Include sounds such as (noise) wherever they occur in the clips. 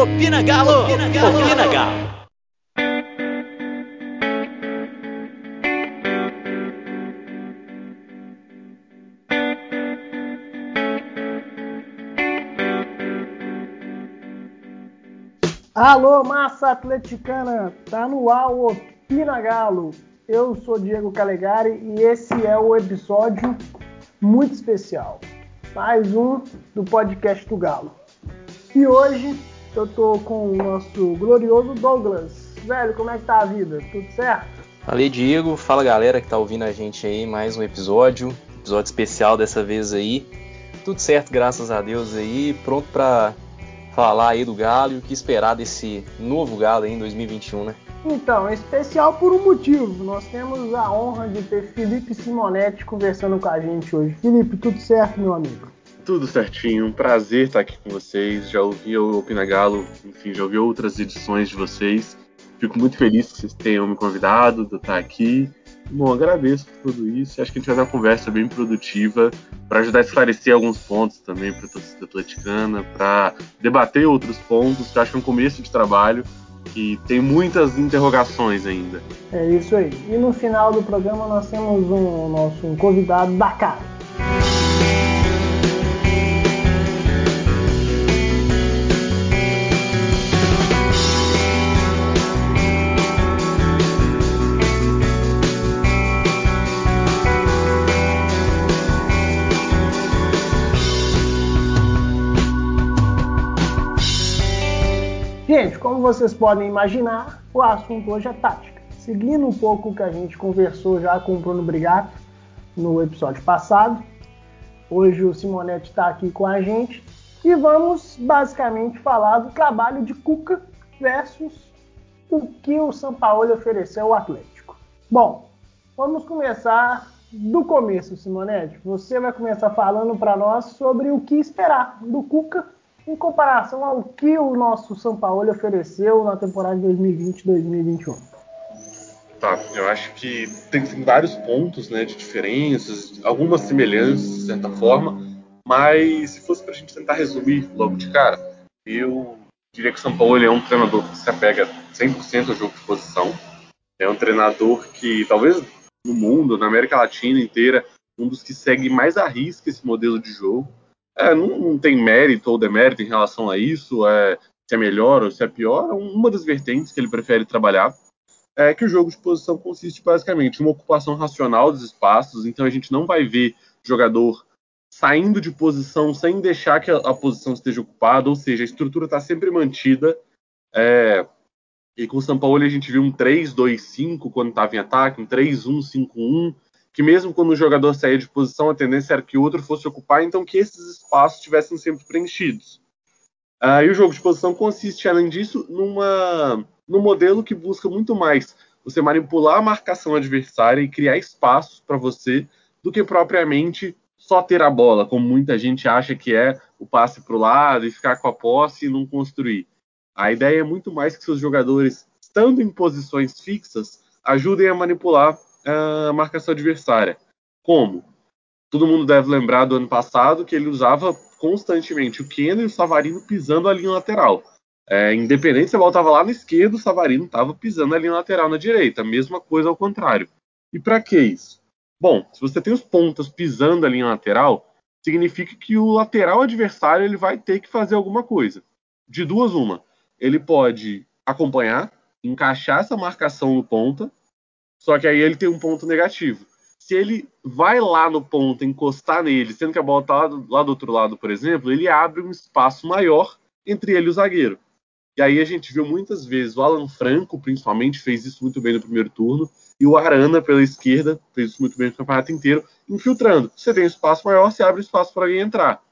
Opina Galo! Opina Galo! Opina Galo! Alô, massa atleticana! Tá no ar o Opina Galo. Eu sou Diego Calegari e esse é o episódio muito especial. Mais um do podcast do Galo. E hoje eu tô com o nosso glorioso Douglas. Velho, como é que tá a vida? Tudo certo? Falei, Diego. Fala, galera que tá ouvindo a gente aí. Mais um episódio. Episódio especial dessa vez aí. Tudo certo, graças a Deus aí. Pronto para falar aí do Galo e o que esperar desse novo Galo aí em 2021, né? Então, é especial por um motivo. Nós temos a honra de ter Felipe Simonetti conversando com a gente hoje. Felipe, tudo certo, meu amigo? Tudo certinho, um prazer estar aqui com vocês. Já ouvi o Opina Galo, enfim, já ouvi outras edições de vocês. Fico muito feliz que vocês tenham me convidado, de estar aqui. Bom, agradeço por tudo isso. Acho que a gente vai ter uma conversa bem produtiva para ajudar a esclarecer alguns pontos também para a torcida atleticana, para debater outros pontos, que acho que é um começo de trabalho e tem muitas interrogações ainda. É isso aí. E no final do programa nós temos um nosso um convidado da casa. Gente, como vocês podem imaginar, o assunto hoje é tática. Seguindo um pouco o que a gente conversou já com o Bruno Brigato no episódio passado, hoje o Simonetti está aqui com a gente e vamos basicamente falar do trabalho de Cuca versus o que o São Paulo ofereceu ao Atlético. Bom, vamos começar do começo, Simonetti. Você vai começar falando para nós sobre o que esperar do Cuca em comparação ao que o nosso São Paulo ofereceu na temporada de 2020-2021? Tá, eu acho que tem, vários pontos né, de diferenças, algumas semelhanças, de certa forma, mas se fosse para a gente tentar resumir logo de cara, eu diria que o São Paulo é um treinador que se apega 100% ao jogo de posição. É um treinador que, talvez no mundo, na América Latina inteira, um dos que segue mais a risca esse modelo de jogo. É, não, não, tem mérito ou demérito em relação a isso, é, se é melhor ou se é pior. Uma das vertentes que ele prefere trabalhar é que o jogo de posição consiste basicamente em uma ocupação racional dos espaços, então a gente não vai ver jogador saindo de posição sem deixar que a, a posição esteja ocupada, ou seja, a estrutura está sempre mantida. É, e com o São Paulo a gente viu um 3-2-5 quando estava em ataque, um 3-1-5-1 que mesmo quando o jogador saía de posição, a tendência era que o outro fosse ocupar, então que esses espaços estivessem sempre preenchidos. Uh, e o jogo de posição consiste, além disso, numa, num modelo que busca muito mais você manipular a marcação adversária e criar espaços para você do que propriamente só ter a bola, como muita gente acha que é o passe para o lado e ficar com a posse e não construir. A ideia é muito mais que seus jogadores, estando em posições fixas, ajudem a manipular a marcação adversária. Como? Todo mundo deve lembrar do ano passado que ele usava constantemente o Keno e o Savarino pisando a linha lateral. É, independente se a bola estava lá na esquerda, o Savarino estava pisando a linha lateral na direita. Mesma coisa ao contrário. E para que isso? Bom, se você tem os pontas pisando a linha lateral, significa que o lateral adversário ele vai ter que fazer alguma coisa. De duas, uma. Ele pode acompanhar, encaixar essa marcação no ponta, só que aí ele tem um ponto negativo. Se ele vai lá no ponto, encostar nele, sendo que a bola está lá, do, lá do outro lado, por exemplo, ele abre um espaço maior entre ele e o zagueiro. E aí a gente viu muitas vezes o Alan Franco, principalmente, fez isso muito bem no primeiro turno, e o Arana pela esquerda fez isso muito bem no campeonato inteiro, infiltrando. Você tem um espaço maior, você abre espaço para alguém entrar.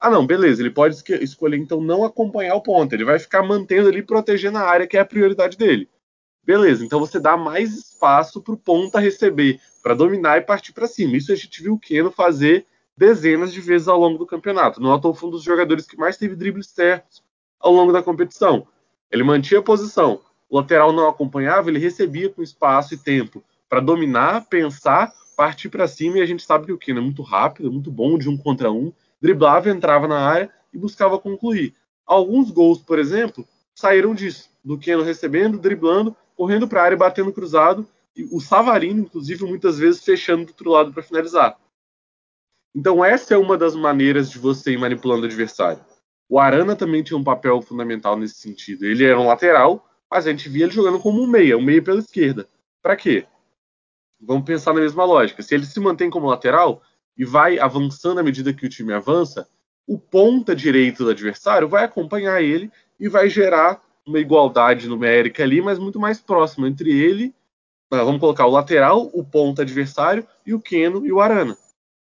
Ah, não, beleza, ele pode escolher então não acompanhar o ponto, ele vai ficar mantendo ali, protegendo a área, que é a prioridade dele. Beleza, então você dá mais espaço para o ponta receber, para dominar e partir para cima. Isso a gente viu o Keno fazer dezenas de vezes ao longo do campeonato. No Alto foi um dos jogadores que mais teve dribles certos ao longo da competição. Ele mantinha a posição, o lateral não acompanhava, ele recebia com espaço e tempo para dominar, pensar, partir para cima. E a gente sabe que o Keno é muito rápido, muito bom de um contra um, driblava, entrava na área e buscava concluir. Alguns gols, por exemplo, saíram disso, do Keno recebendo, driblando, correndo para a área, batendo cruzado, e o Savarino, inclusive, muitas vezes fechando do outro lado para finalizar. Então essa é uma das maneiras de você ir manipulando o adversário. O Arana também tinha um papel fundamental nesse sentido. Ele era um lateral, mas a gente via ele jogando como um meia, um meia pela esquerda. Para quê? Vamos pensar na mesma lógica. Se ele se mantém como lateral e vai avançando à medida que o time avança, o ponta direito do adversário vai acompanhar ele e vai gerar uma igualdade numérica ali, mas muito mais próxima entre ele, ah, vamos colocar o lateral, o ponta adversário e o Keno e o Arana.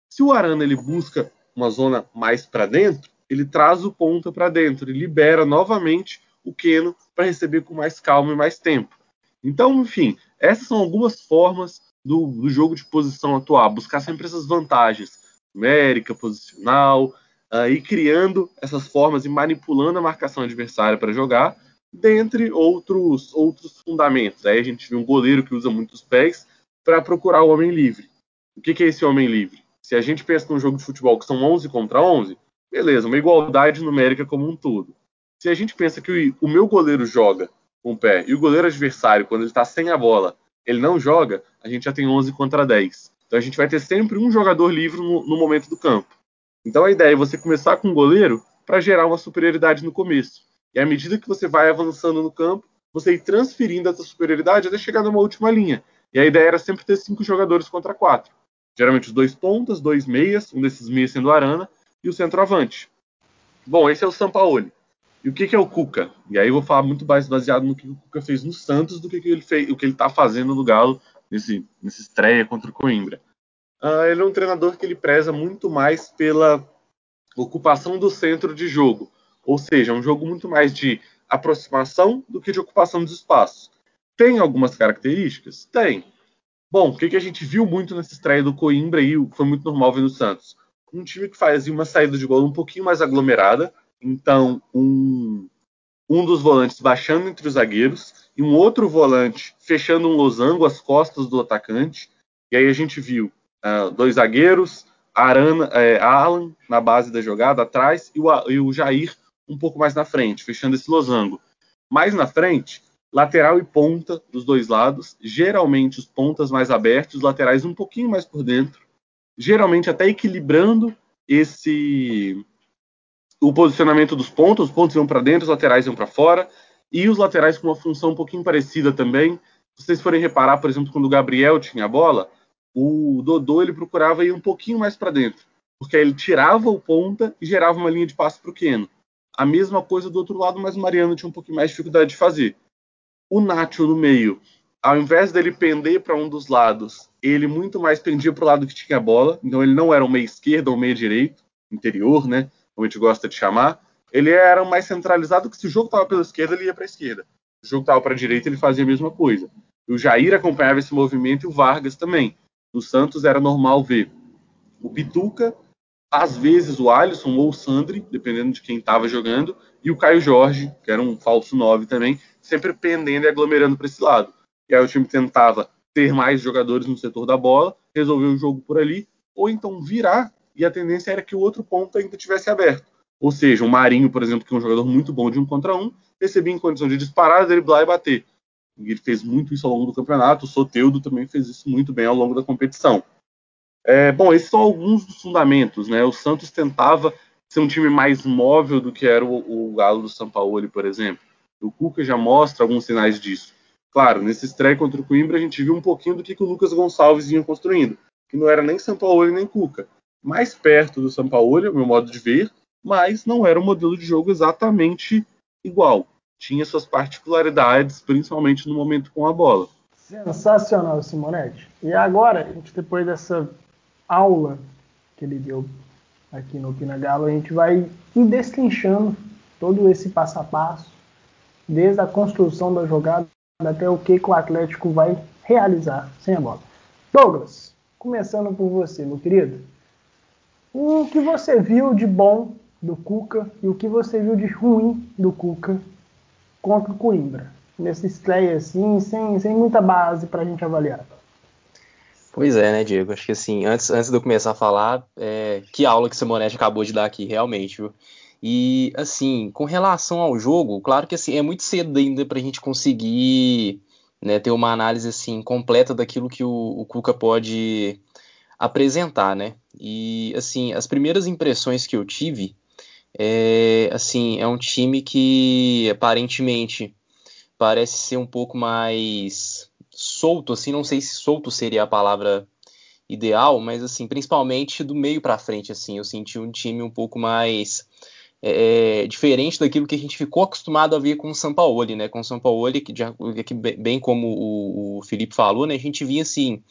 Se o Arana ele busca uma zona mais para dentro, ele traz o ponta para dentro e libera novamente o Keno para receber com mais calma e mais tempo. Então, enfim, essas são algumas formas do, do jogo de posição atuar, buscar sempre essas vantagens numérica, posicional, uh, e criando essas formas e manipulando a marcação adversária para jogar, dentre outros, outros fundamentos. Aí a gente vê um goleiro que usa muitos pés para procurar o homem livre. O que, que é esse homem livre? Se a gente pensa num jogo de futebol que são 11 contra 11, beleza, uma igualdade numérica como um todo. Se a gente pensa que o meu goleiro joga com o pé e o goleiro adversário, quando ele está sem a bola, ele não joga, a gente já tem 11 contra 10. Então a gente vai ter sempre um jogador livre no, no momento do campo. Então a ideia é você começar com o goleiro para gerar uma superioridade no começo. E à medida que você vai avançando no campo, você ir transferindo essa superioridade até chegar numa última linha. E a ideia era sempre ter cinco jogadores contra quatro. Geralmente os dois pontas, dois meias, um desses meias sendo Arana, e o centroavante. Bom, esse é o Sampaoli. E o que, que é o Cuca? E aí eu vou falar muito mais baseado no que o Cuca fez no Santos do que, que ele fez, o que ele está fazendo no Galo nesse, nesse estreia contra o Coimbra. Uh, ele é um treinador que ele preza muito mais pela ocupação do centro de jogo, ou seja, é um jogo muito mais de aproximação do que de ocupação dos espaços. Tem algumas características? Tem. Bom, o que, que a gente viu muito nessa estreia do Coimbra e foi muito normal ver no Santos? Um time que fazia uma saída de bola um pouquinho mais aglomerada, então, um, um dos volantes baixando entre os zagueiros e um outro volante fechando um losango às costas do atacante. E aí a gente viu uh, dois zagueiros, Arana, é, Alan na base da jogada atrás e o, e o Jair um pouco mais na frente, fechando esse losango. Mais na frente, lateral e ponta dos dois lados, geralmente os pontas mais abertos, os laterais um pouquinho mais por dentro, geralmente até equilibrando esse o posicionamento dos pontos, os pontos iam para dentro, os laterais iam para fora, e os laterais com uma função um pouquinho parecida também. Se vocês forem reparar, por exemplo, quando o Gabriel tinha a bola, o Dodô ele procurava ir um pouquinho mais para dentro, porque ele tirava o ponta e gerava uma linha de passe para o Keno. A mesma coisa do outro lado, mas o Mariano tinha um pouquinho mais de dificuldade de fazer. O Nacho no meio, ao invés dele pender para um dos lados, ele muito mais pendia para o lado que tinha a bola, então ele não era um meio esquerdo ou um meio direito, interior, né? como a gente gosta de chamar, ele era mais centralizado que se o jogo estava pela esquerda, ele ia para a esquerda. Se o jogo estava para a direita, ele fazia a mesma coisa. o Jair acompanhava esse movimento e o Vargas também. No Santos era normal ver o Pituca, às vezes o Alisson ou o Sandri, dependendo de quem estava jogando, e o Caio Jorge, que era um falso 9 também, sempre pendendo e aglomerando para esse lado. E aí o time tentava ter mais jogadores no setor da bola, resolver o jogo por ali, ou então virar e a tendência era que o outro ponto ainda tivesse aberto. Ou seja, o Marinho, por exemplo, que é um jogador muito bom de um contra um, recebia em condição de disparar, driblar e bater. Ele fez muito isso ao longo do campeonato, o Soteudo também fez isso muito bem ao longo da competição. É, bom, esses são alguns dos fundamentos. Né? O Santos tentava ser um time mais móvel do que era o, o Galo do São Paulo, por exemplo. O Cuca já mostra alguns sinais disso. Claro, nesse estreia contra o Coimbra, a gente viu um pouquinho do que, que o Lucas Gonçalves vinha construindo, que não era nem São Paulo nem Cuca mais perto do São Paulo, meu modo de ver, mas não era um modelo de jogo exatamente igual. Tinha suas particularidades, principalmente no momento com a bola. Sensacional, Simonetti. E agora, depois dessa aula que ele deu aqui no Pina Galo, a gente vai destrinchando todo esse passo a passo, desde a construção da jogada até o que, que o Atlético vai realizar sem a bola. Douglas, começando por você, meu querido. O que você viu de bom do Cuca e o que você viu de ruim do Cuca contra o Coimbra? Nessa estreia assim, sem, sem muita base para a gente avaliar. Pois é, né, Diego? Acho que assim, antes, antes de eu começar a falar, é, que aula que o Simonetti acabou de dar aqui, realmente, viu? E assim, com relação ao jogo, claro que assim, é muito cedo ainda para a gente conseguir né, ter uma análise assim completa daquilo que o, o Cuca pode apresentar, né? E assim, as primeiras impressões que eu tive é assim, é um time que aparentemente parece ser um pouco mais solto, assim, não sei se solto seria a palavra ideal, mas assim, principalmente do meio para frente, assim, eu senti um time um pouco mais é, é, diferente daquilo que a gente ficou acostumado a ver com o Sampaoli, né? Com o Sampaoli, que, que bem como o, o Felipe falou, né? A gente via assim.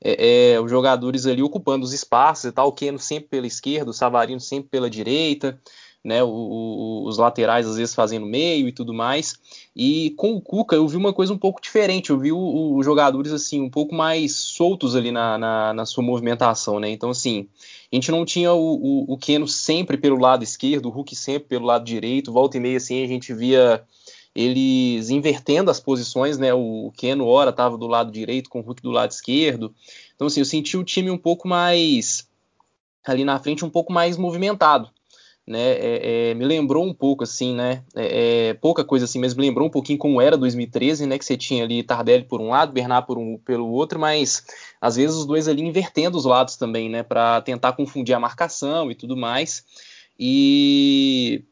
É, é, os jogadores ali ocupando os espaços e tal, o Keno sempre pela esquerda, o Savarino sempre pela direita, né, o, o, os laterais às vezes fazendo meio e tudo mais. E com o Cuca eu vi uma coisa um pouco diferente, eu vi os jogadores assim um pouco mais soltos ali na, na, na, sua movimentação, né? Então assim, a gente não tinha o, o, Keno sempre pelo lado esquerdo, o Hulk sempre pelo lado direito, volta e meia assim a gente via eles invertendo as posições, né? O Keno ora estava do lado direito com o Hulk do lado esquerdo. Então assim, eu senti o time um pouco mais ali na frente um pouco mais movimentado né, é, é, me lembrou um pouco assim, né, é, é pouca coisa assim, mas me lembrou um pouquinho como era 2013, né, que você tinha ali Tardelli por um lado, Bernard por um, pelo outro, mas às vezes os dois ali invertendo os lados também, né, para tentar confundir a marcação e tudo mais. E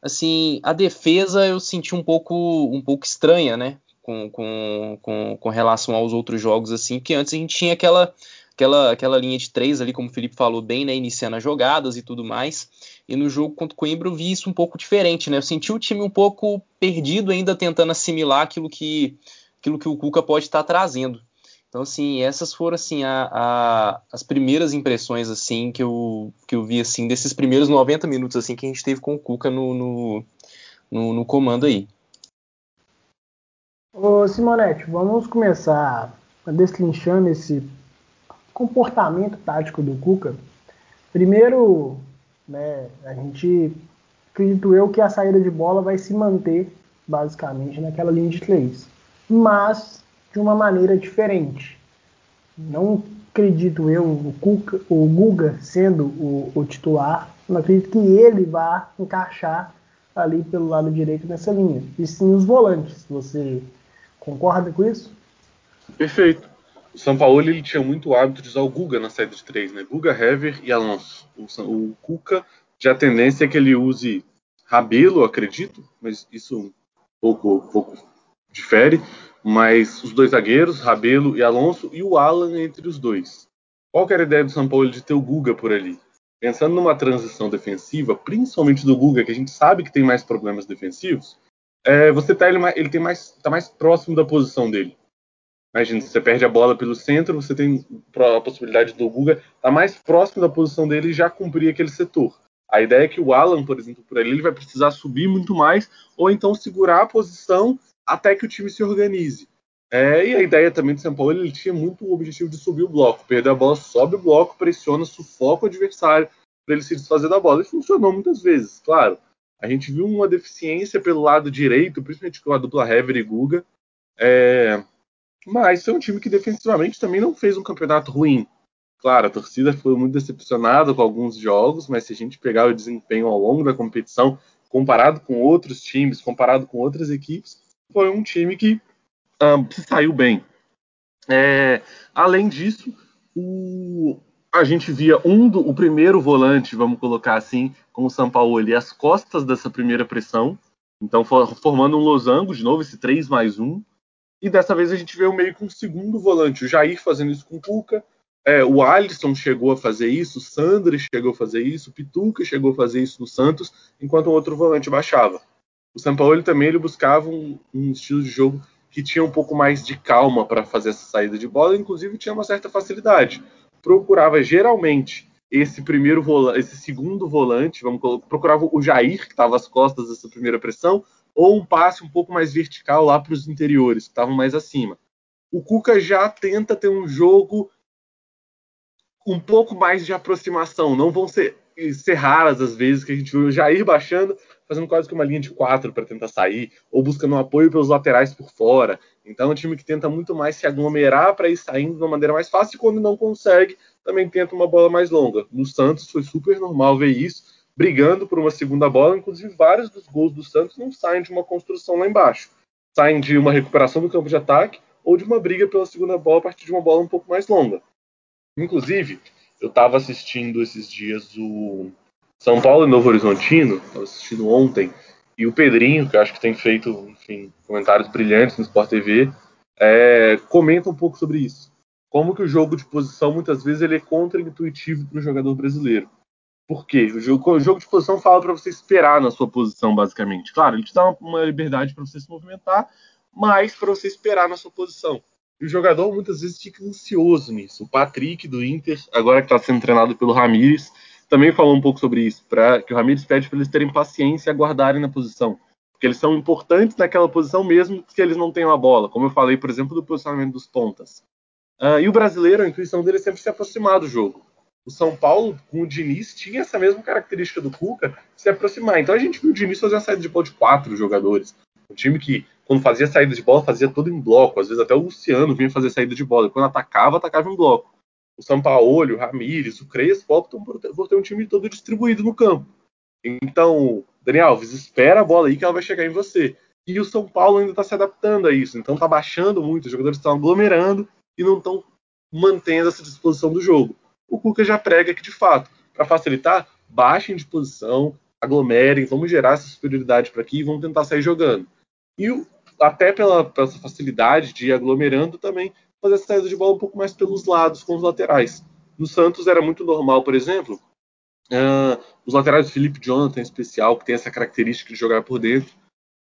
assim, a defesa eu senti um pouco um pouco estranha, né, com, com, com, com relação aos outros jogos assim, que antes a gente tinha aquela aquela, aquela linha de três ali, como o Felipe falou bem, né, iniciando as jogadas e tudo mais. E no jogo contra o Coimbra eu vi isso um pouco diferente, né? Eu senti o time um pouco perdido ainda tentando assimilar aquilo que, aquilo que o Cuca pode estar trazendo. Então, assim, essas foram, assim, a, a, as primeiras impressões, assim, que eu, que eu vi, assim, desses primeiros 90 minutos, assim, que a gente teve com o Cuca no, no, no, no comando aí. Ô, Simonete, vamos começar destrinchando esse comportamento tático do Cuca. Primeiro, né? A gente, acredito eu, que a saída de bola vai se manter basicamente naquela linha de três, mas de uma maneira diferente. Não acredito eu, o, Cuca, o Guga sendo o, o titular, não acredito que ele vá encaixar ali pelo lado direito nessa linha. E sim os volantes. Você concorda com isso? Perfeito. O São Paulo ele tinha muito hábito de usar o Guga na saída de três, né? Guga, Hever e Alonso. O, o Cuca já a tendência é que ele use Rabelo, acredito, mas isso um pouco, pouco difere. Mas os dois zagueiros, Rabelo e Alonso, e o Alan entre os dois. Qual que era a ideia do São Paulo de ter o Guga por ali? Pensando numa transição defensiva, principalmente do Guga, que a gente sabe que tem mais problemas defensivos, é, você tá ele, ele tem mais, tá mais próximo da posição dele. Imagina, você perde a bola pelo centro, você tem a possibilidade do Guga estar tá mais próximo da posição dele e já cumprir aquele setor. A ideia é que o Alan, por exemplo, por ali, ele vai precisar subir muito mais, ou então segurar a posição até que o time se organize. É, e a ideia também do São Paulo, ele tinha muito o objetivo de subir o bloco. Perder a bola, sobe o bloco, pressiona, sufoca o adversário para ele se desfazer da bola. E funcionou muitas vezes, claro. A gente viu uma deficiência pelo lado direito, principalmente com a dupla Hever e Guga. É, mas foi um time que defensivamente também não fez um campeonato ruim. Claro, a torcida foi muito decepcionada com alguns jogos, mas se a gente pegar o desempenho ao longo da competição, comparado com outros times, comparado com outras equipes, foi um time que um, se saiu bem. É, além disso, o, a gente via um do, o primeiro volante, vamos colocar assim, com o São Paulo ali, as costas dessa primeira pressão. Então, formando um losango, de novo, esse 3 mais 1. E dessa vez a gente vê o meio com o segundo volante, o Jair fazendo isso com o Cuca. É, o Alisson chegou a fazer isso, o Sandri chegou a fazer isso, o Pituca chegou a fazer isso no Santos, enquanto o outro volante baixava. O São Paulo também ele buscava um, um estilo de jogo que tinha um pouco mais de calma para fazer essa saída de bola, inclusive tinha uma certa facilidade. Procurava geralmente esse primeiro volante, esse segundo volante, vamos procurava o Jair que estava às costas dessa primeira pressão, ou um passe um pouco mais vertical lá para os interiores, que estavam mais acima. O Cuca já tenta ter um jogo um pouco mais de aproximação. Não vão ser, ser raras as vezes que a gente viu o Jair baixando, fazendo quase que uma linha de quatro para tentar sair, ou buscando um apoio pelos laterais por fora. Então é um time que tenta muito mais se aglomerar para ir saindo de uma maneira mais fácil, e quando não consegue, também tenta uma bola mais longa. No Santos foi super normal ver isso brigando por uma segunda bola. Inclusive, vários dos gols do Santos não saem de uma construção lá embaixo. Saem de uma recuperação do campo de ataque ou de uma briga pela segunda bola a partir de uma bola um pouco mais longa. Inclusive, eu estava assistindo esses dias o São Paulo e Novo Horizontino, estava assistindo ontem, e o Pedrinho, que acho que tem feito enfim, comentários brilhantes no Sport TV, é, comenta um pouco sobre isso. Como que o jogo de posição, muitas vezes, ele é contra-intuitivo para o jogador brasileiro. Por quê? O jogo, o jogo de posição fala para você esperar na sua posição, basicamente. Claro, ele te dá uma, liberdade para você se movimentar, mas para você esperar na sua posição. E o jogador muitas vezes fica ansioso nisso. O Patrick do Inter, agora que está sendo treinado pelo Ramires, também falou um pouco sobre isso, para que o Ramires pede para eles terem paciência e aguardarem na posição. Porque eles são importantes naquela posição mesmo que eles não tenham a bola, como eu falei, por exemplo, do posicionamento dos pontas. Uh, e o brasileiro, a intuição dele é sempre se aproximar do jogo. O São Paulo, com o Diniz, tinha essa mesma característica do Cuca, se aproximar. Então a gente viu o Diniz fazer uma saída de bola de quatro jogadores. Um time que quando fazia saída de bola, fazia tudo em bloco. Às vezes até o Luciano vinha fazer saída de bola. Quando atacava, atacava em bloco. O Sampaoli, o Ramires, o Crespo optam por, por ter um time todo distribuído no campo. Então, Daniel Alves, espera a bola aí que ela vai chegar em você. E o São Paulo ainda está se adaptando a isso. Então está baixando muito, os jogadores estão aglomerando e não estão mantendo essa disposição do jogo. O Cuca já prega que, de fato, para facilitar, baixem de posição, aglomerem, vamos gerar essa superioridade para aqui e vamos tentar sair jogando. E até pela, pela facilidade de ir aglomerando também, fazer essa saída de bola um pouco mais pelos lados, com os laterais. No Santos era muito normal, por exemplo, uh, os laterais Felipe Jonathan em especial, que tem essa característica de jogar por dentro.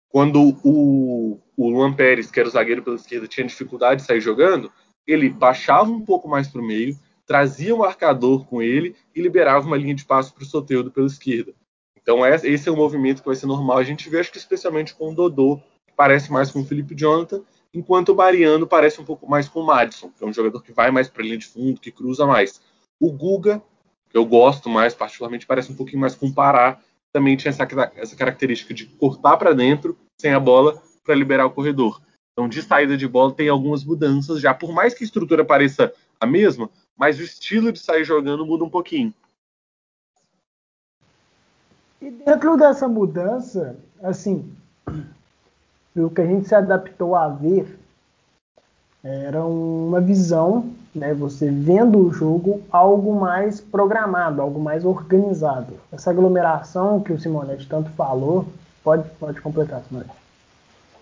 Quando o, o Luan Pérez, que era o zagueiro pela esquerda, tinha dificuldade de sair jogando, ele baixava um pouco mais para o meio, trazia o marcador com ele e liberava uma linha de passo para o Soteudo pela esquerda. Então esse é um movimento que vai ser normal a gente vê, acho que especialmente com o Dodô, parece mais com o Felipe Jonathan, enquanto o Mariano parece um pouco mais com o Madison, que é um jogador que vai mais para a linha de fundo, que cruza mais. O Guga, que eu gosto mais, particularmente, parece um pouquinho mais com o Pará, também tinha essa, essa característica de cortar para dentro, sem a bola, para liberar o corredor. Então, de saída de bola, tem algumas mudanças já. Por mais que a estrutura pareça a mesma, mas o estilo de sair jogando muda um pouquinho. E dentro dessa mudança, assim, o que a gente se adaptou a ver era uma visão, né, você vendo o jogo, algo mais programado, algo mais organizado. Essa aglomeração que o Simonetti tanto falou, pode, pode completar, Simonetti.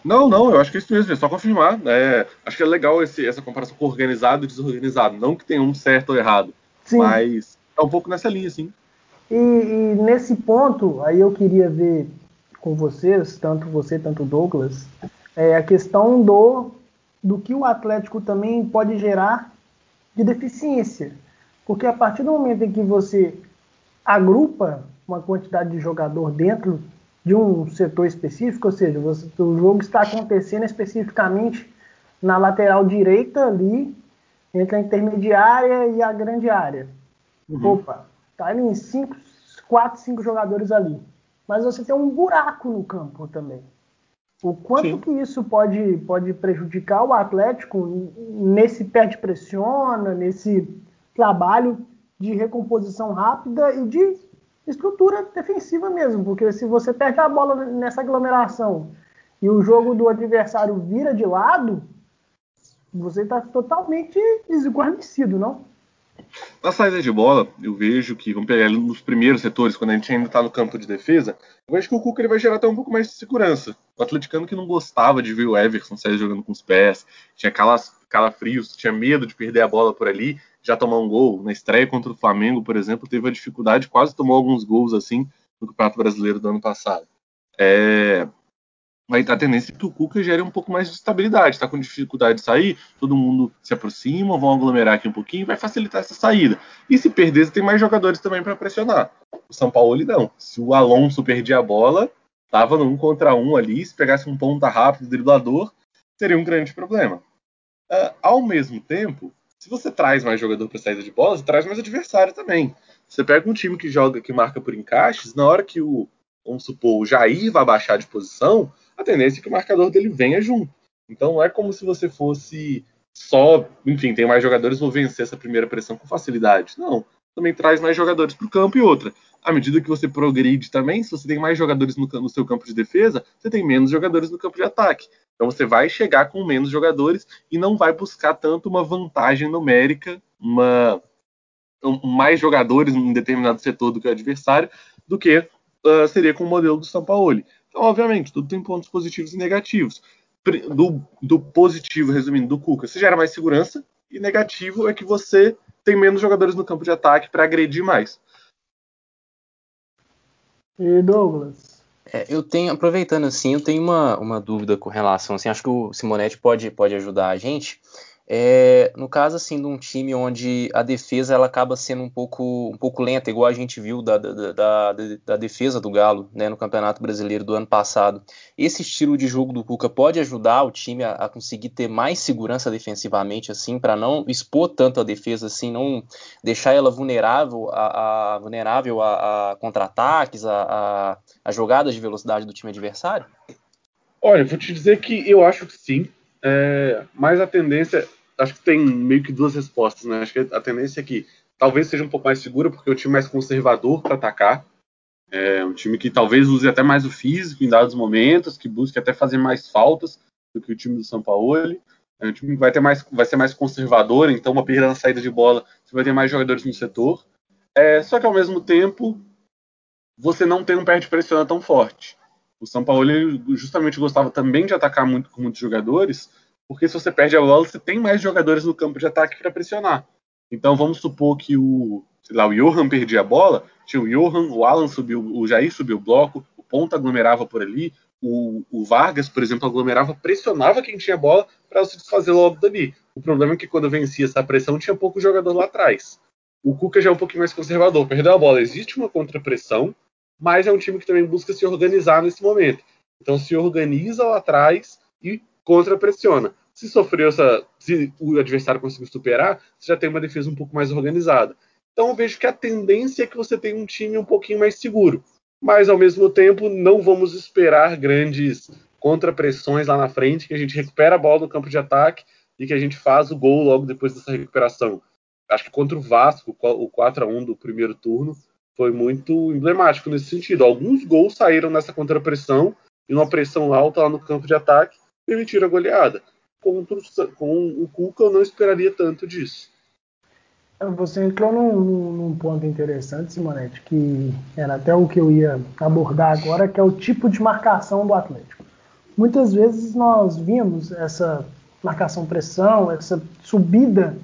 Não, não, eu acho que é isso mesmo, é só confirmar. É, acho que é legal esse, essa comparação com organizado e desorganizado. Não que tenha um certo ou errado, sim. mas é um pouco nessa linha, sim. E, e, nesse ponto, aí eu queria ver com vocês, tanto você, tanto o Douglas, é a questão do, do que o Atlético também pode gerar de deficiência. Porque a partir do momento em que você agrupa uma quantidade de jogador dentro de um setor específico, ou seja, você, o jogo está acontecendo especificamente na lateral direita ali, entre a intermediária e a grande área. Uhum. Opa, tá ali em 4, 5 jogadores ali mas você tem um buraco no campo também. O quanto Sim. que isso pode, pode prejudicar o Atlético nesse perde pressiona, nesse trabalho de recomposição rápida e de estrutura defensiva mesmo, porque se você perde a bola nessa aglomeração e o jogo do adversário vira de lado, você está totalmente desguarnecido, não? Na saída de bola, eu vejo que, vamos pegar nos primeiros setores, quando a gente ainda está no campo de defesa, eu vejo que o Cuca ele vai gerar até um pouco mais de segurança. O atleticano que não gostava de ver o Everson sair jogando com os pés, tinha calafrios, tinha medo de perder a bola por ali, já tomar um gol. Na estreia contra o Flamengo, por exemplo, teve a dificuldade, quase tomou alguns gols assim no Campeonato Brasileiro do ano passado. É, vai a tendência é que o Cuca gere um pouco mais de estabilidade. Está com dificuldade de sair, todo mundo se aproxima, vão aglomerar aqui um pouquinho, vai facilitar essa saída. E se perder, tem mais jogadores também para pressionar. O São Paulo não. Se o Alonso perdia a bola, estava no um contra um ali, se pegasse um ponta rápido, driblador, seria um grande problema. Uh, ao mesmo tempo, se você traz mais jogador para saída de bola, você traz mais adversário também. Você pega um time que joga, que marca por encaixes, na hora que o, vamos supor, o Jair vai baixar de posição, a tendência é que o marcador dele venha junto. Então não é como se você fosse só, enfim, tem mais jogadores, vou vencer essa primeira pressão com facilidade. Não. Também traz mais jogadores para o campo e outra. À medida que você progride também, se você tem mais jogadores no, no seu campo de defesa, você tem menos jogadores no campo de ataque. Então você vai chegar com menos jogadores e não vai buscar tanto uma vantagem numérica, uma, um, mais jogadores em determinado setor do que o adversário, do que uh, seria com o modelo do São Paulo. Então, obviamente, tudo tem pontos positivos e negativos. Do, do positivo, resumindo, do Cuca, você gera mais segurança, e negativo é que você tem menos jogadores no campo de ataque para agredir mais. E Douglas? É, eu tenho, aproveitando assim, eu tenho uma, uma dúvida com relação, assim, acho que o Simonetti pode, pode ajudar a gente. É, no caso assim de um time onde a defesa ela acaba sendo um pouco, um pouco lenta, igual a gente viu da, da, da, da defesa do Galo né, no Campeonato Brasileiro do ano passado, esse estilo de jogo do Cuca pode ajudar o time a, a conseguir ter mais segurança defensivamente, assim, para não expor tanto a defesa, assim, não deixar ela vulnerável a, a vulnerável a, a contra-ataques, a, a, jogadas de velocidade do time adversário? Olha, vou te dizer que eu acho que sim. É, mas a tendência, acho que tem meio que duas respostas, né? Acho que a tendência é que talvez seja um pouco mais segura, porque é um time mais conservador para atacar. É um time que talvez use até mais o físico em dados momentos, que busque até fazer mais faltas do que o time do São Paulo. É um time que vai, ter mais, vai ser mais conservador, então uma perda na saída de bola, você vai ter mais jogadores no setor. É, só que ao mesmo tempo, você não tem um pé de pressão tão forte. O São Paulo justamente gostava também de atacar muito com muitos jogadores, porque se você perde a bola, você tem mais jogadores no campo de ataque para pressionar. Então vamos supor que o, lá, o Johan perdia a bola, tinha o Johan, o Alan subiu, o Jair subiu o bloco, o Ponta aglomerava por ali, o, o Vargas, por exemplo, aglomerava, pressionava quem tinha a bola para se desfazer logo dali. O problema é que quando vencia essa pressão, tinha pouco jogador lá atrás. O Cuca já é um pouquinho mais conservador, perdeu a bola, existe uma contrapressão, mas é um time que também busca se organizar nesse momento. Então se organiza lá atrás e contra-pressiona. Se sofreu essa. Se o adversário conseguiu superar, você já tem uma defesa um pouco mais organizada. Então eu vejo que a tendência é que você tenha um time um pouquinho mais seguro. Mas ao mesmo tempo, não vamos esperar grandes contra-pressões lá na frente, que a gente recupera a bola no campo de ataque e que a gente faz o gol logo depois dessa recuperação. Acho que contra o Vasco, o 4 a 1 do primeiro turno, foi muito emblemático nesse sentido. Alguns gols saíram nessa contrapressão e uma pressão alta lá no campo de ataque permitiram a goleada. O, com o Cuca eu não esperaria tanto disso. Você entrou num, num, ponto interessante, Simonetti, que era até o que eu ia abordar agora, que é o tipo de marcação do Atlético. Muitas vezes nós vimos essa marcação-pressão, essa subida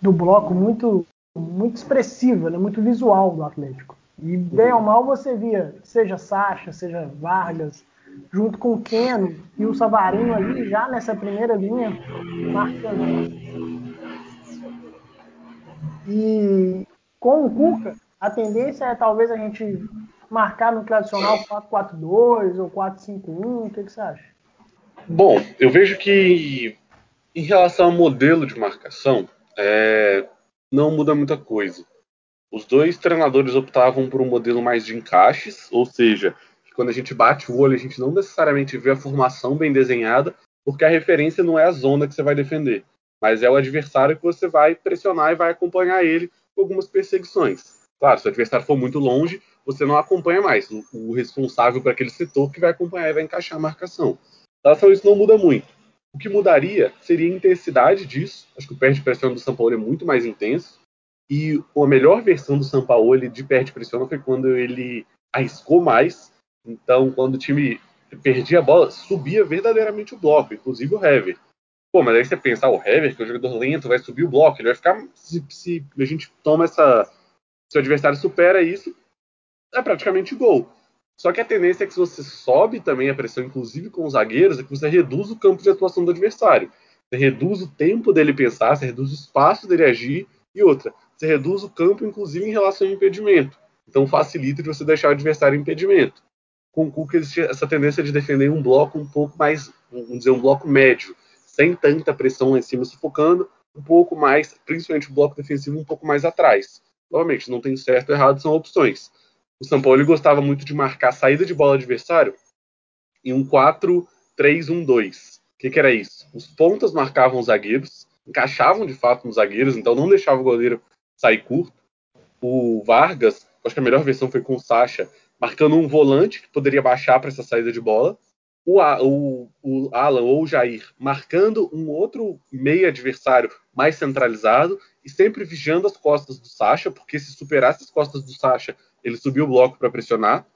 do bloco muito muito expressiva, né, muito visual do Atlético. E bem ou mal você via, seja Sacha, seja Vargas, junto com o Keno e o Savarino ali já nessa primeira linha marcando. E com o Cuca, a tendência é talvez a gente marcar no tradicional 4-4-2 ou 4-5-1. O que, que você acha? Bom, eu vejo que em relação ao modelo de marcação, é, não muda muita coisa. Os dois treinadores optavam por um modelo mais de encaixes, ou seja, quando a gente bate o olho, a gente não necessariamente vê a formação bem desenhada, porque a referência não é a zona que você vai defender, mas é o adversário que você vai pressionar e vai acompanhar ele com algumas perseguições. Claro, se o adversário for muito longe, você não acompanha mais. O, responsável por aquele setor que vai acompanhar e vai encaixar a marcação. Então, isso não muda muito. O que mudaria seria a intensidade disso. Acho que o perde pressão do São Paulo é muito mais intenso. E a melhor versão do São Paulo de perde pressão foi quando ele arriscou mais. Então, quando o time perdia a bola, subia verdadeiramente o bloco, inclusive o Hever. Pô, mas aí você pensa, ah, o Hever, que é um jogador lento, vai subir o bloco, ele vai ficar. Se, se a gente toma essa. Se o adversário supera isso, é praticamente gol. Só que a tendência é que se você sobe também a pressão, inclusive com os zagueiros, é que você reduz o campo de atuação do adversário. Você reduz o tempo dele pensar, você reduz o espaço dele agir e outra, você reduz o campo, inclusive em relação ao impedimento. Então facilita de você deixar o adversário em impedimento. Com o Cuca existe essa tendência de defender um bloco um pouco mais, vamos dizer, um bloco médio, sem tanta pressão lá em cima sufocando, um pouco mais, principalmente o bloco defensivo um pouco mais atrás. Novamente, não tem certo ou errado, são opções o São Paulo gostava muito de marcar saída de bola adversário em um 4-3-1-2. O que, que, era isso? Os pontas marcavam os zagueiros, encaixavam de fato nos zagueiros, então não deixava o goleiro sair curto. o Vargas, acho que a melhor versão foi com o Sacha, marcando um volante que poderia baixar para essa saída de bola, o, o, o, Alan ou o Jair marcando um outro meio adversário mais centralizado e sempre vigiando as costas do Sacha, porque se superasse as costas do Sacha, ele subiu o bloco para pressionar.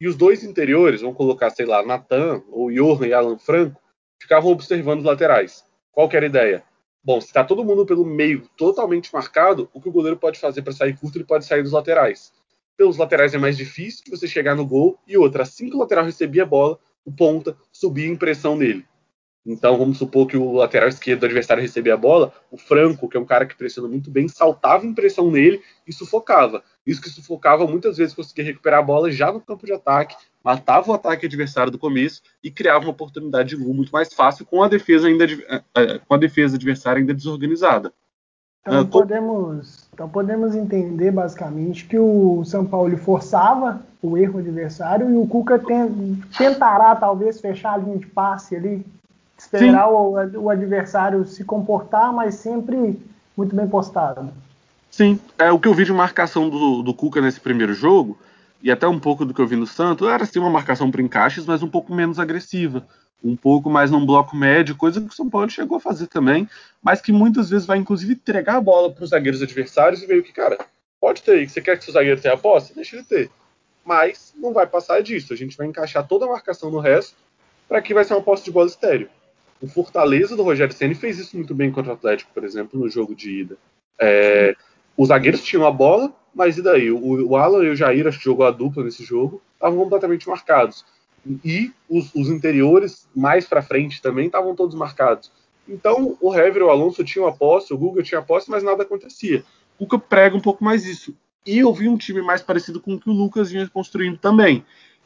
E os dois interiores, vamos colocar, sei lá, Natan ou Johan e Alan Franco, ficavam observando os laterais. Qual que era a ideia? Bom, se está todo mundo pelo meio totalmente marcado, o que o goleiro pode fazer para sair curto, ele pode sair dos laterais. Pelos laterais é mais difícil que você chegar no gol, e outra, assim que o lateral recebia a bola, o ponta subia em pressão nele. Então, vamos supor que o lateral esquerdo do adversário recebia a bola, o Franco, que é um cara que pressiona muito bem, saltava em pressão nele e sufocava. Isso que sufocava muitas vezes conseguia recuperar a bola já no campo de ataque, matava o ataque adversário do começo e criava uma oportunidade de gol muito mais fácil com a defesa ainda eh, eh, com a defesa adversária ainda desorganizada. Então, uh, podemos, então podemos entender basicamente que o São Paulo forçava o erro adversário e o Cuca tentará talvez fechar a linha de passe ali, esperar o, o, adversário se comportar, mas sempre muito bem postado. Sim, é o que eu vi de marcação do, do Cuca nesse primeiro jogo e até um pouco do que eu vi no Santos era sim uma marcação para encaixes, mas um pouco menos agressiva um pouco mais num bloco médio, coisa que o São Paulo chegou a fazer também, mas que muitas vezes vai inclusive entregar a bola para os zagueiros adversários e veio que, cara, pode ter, você quer que seu zagueiro tenha a posse? Deixa ele ter. Mas não vai passar disso, a gente vai encaixar toda a marcação no resto para que vai ser uma posse de bola estéreo. O Fortaleza do Rogério Ceni fez isso muito bem contra o Atlético, por exemplo, no jogo de ida. É, os zagueiros tinham a bola, mas e daí? O, o Alan e o Jair, acho que jogou a dupla nesse jogo, estavam completamente marcados e os, os interiores mais para frente também estavam todos marcados. Então o Hever e o Alonso tinham a posse, o Guga tinha a posse, mas nada acontecia. O Cuca prega um pouco mais isso. E eu vi um time mais parecido com o que o Lucas vinha construindo também.